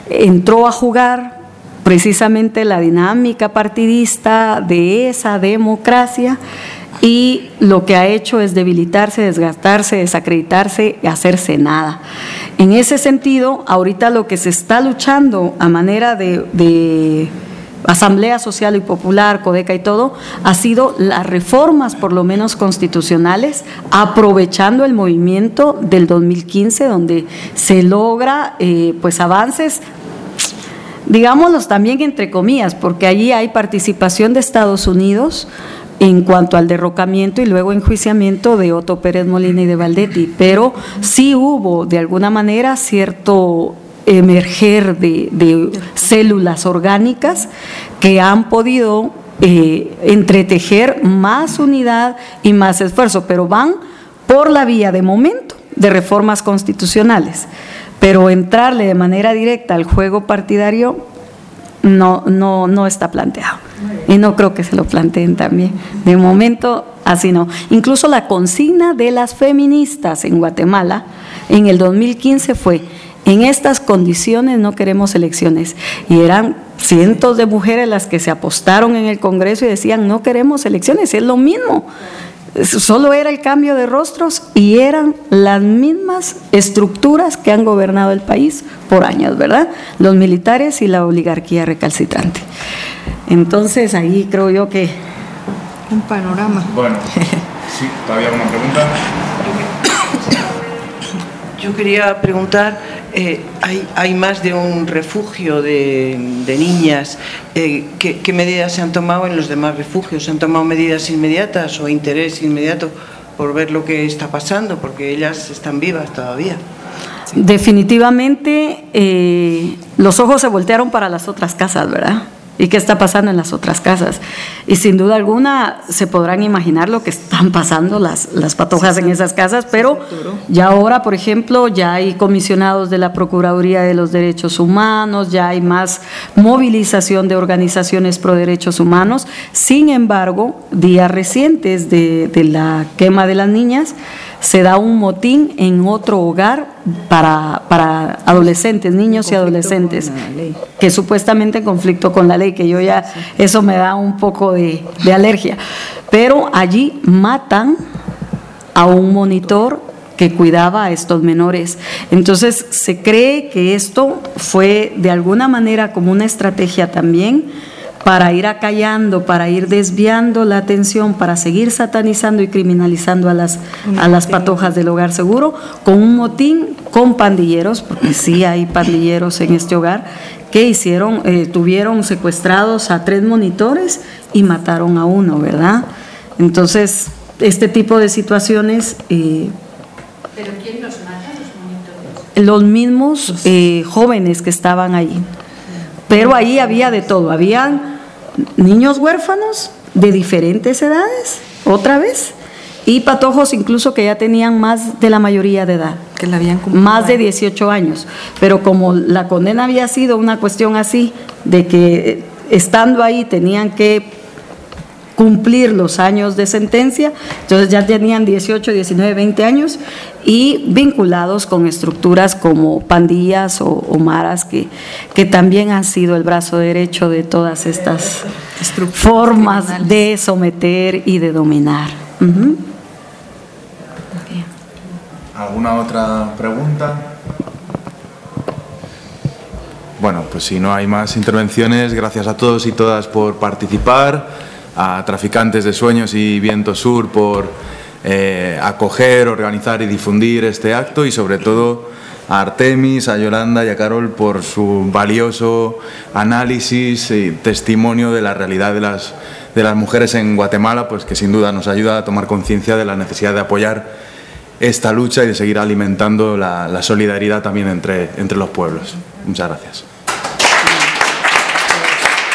Entró a jugar precisamente la dinámica partidista de esa democracia y lo que ha hecho es debilitarse, desgastarse, desacreditarse y hacerse nada. En ese sentido, ahorita lo que se está luchando a manera de, de Asamblea Social y Popular, Codeca y todo, ha sido las reformas, por lo menos constitucionales, aprovechando el movimiento del 2015, donde se logra eh, pues avances digámoslos también entre comillas, porque allí hay participación de Estados Unidos en cuanto al derrocamiento y luego enjuiciamiento de Otto Pérez Molina y de Valdetti, pero sí hubo de alguna manera cierto emerger de, células orgánicas que han podido eh, entretejer más unidad y más esfuerzo, pero van por la vía de momento de reformas constitucionales. Pero entrarle de manera directa al juego partidario no, no, no está planteado. Y no creo que se lo planteen también. De momento, así no. Incluso la consigna de las feministas en Guatemala en el 2015 fue, en estas condiciones no queremos elecciones. Y eran cientos de mujeres las que se apostaron en el Congreso y decían, no queremos elecciones, es lo mismo. Solo era el cambio de rostros y eran las mismas estructuras que han gobernado el país por años, ¿verdad? Los militares y la oligarquía recalcitrante. Entonces ahí creo yo que... Un panorama. Bueno, sí, todavía una pregunta. Yo quería preguntar, eh, hay, hay, más de un refugio de, niñas. Eh, ¿qué, medidas se han tomado en los demás refugios? ¿Se han tomado medidas inmediatas o interés inmediato por ver lo que está pasando? Porque ellas están vivas todavía. Definitivamente eh, los ojos se voltearon para las otras casas, ¿verdad? Y qué está pasando en las otras casas. Y sin duda alguna se podrán imaginar lo que están pasando las, las patojas en esas casas, pero ya ahora, por ejemplo, ya hay comisionados de la Procuraduría de los Derechos Humanos, ya hay más movilización de organizaciones pro derechos humanos. Sin embargo, días recientes de, de la quema de las niñas, se da un motín en otro hogar para, para adolescentes, niños y adolescentes, que supuestamente en conflicto con la ley, que yo ya, eso me da un poco de, de alergia. Pero allí matan a un monitor que cuidaba a estos menores. Entonces se cree que esto fue de alguna manera como una estrategia también para ir acallando, para ir desviando la atención, para seguir satanizando y criminalizando a las, a las patojas del hogar seguro, con un motín con pandilleros, porque sí hay pandilleros en este hogar, que hicieron, eh, tuvieron secuestrados a tres monitores y mataron a uno, ¿verdad? Entonces, este tipo de situaciones... Eh, ¿Pero quién los mata, los monitores? Los mismos eh, jóvenes que estaban ahí. Pero ahí había de todo, habían niños huérfanos de diferentes edades, otra vez, y patojos incluso que ya tenían más de la mayoría de edad, que la habían más de 18 años, pero como la condena había sido una cuestión así, de que estando ahí tenían que cumplir los años de sentencia, entonces ya tenían 18, 19, 20 años y vinculados con estructuras como pandillas o, maras que, que también han sido el brazo derecho de todas estas formas de someter y de dominar. ¿Alguna otra pregunta? Bueno, pues si no hay más intervenciones, gracias a todos y todas por participar a Traficantes de Sueños y Viento Sur por eh, acoger, organizar y difundir este acto y sobre todo a Artemis, a Yolanda y a Carol por su valioso análisis y testimonio de la realidad de las, de las mujeres en Guatemala, pues que sin duda nos ayuda a tomar conciencia de la necesidad de apoyar esta lucha y de seguir alimentando la, la solidaridad también entre, entre los pueblos. Muchas gracias.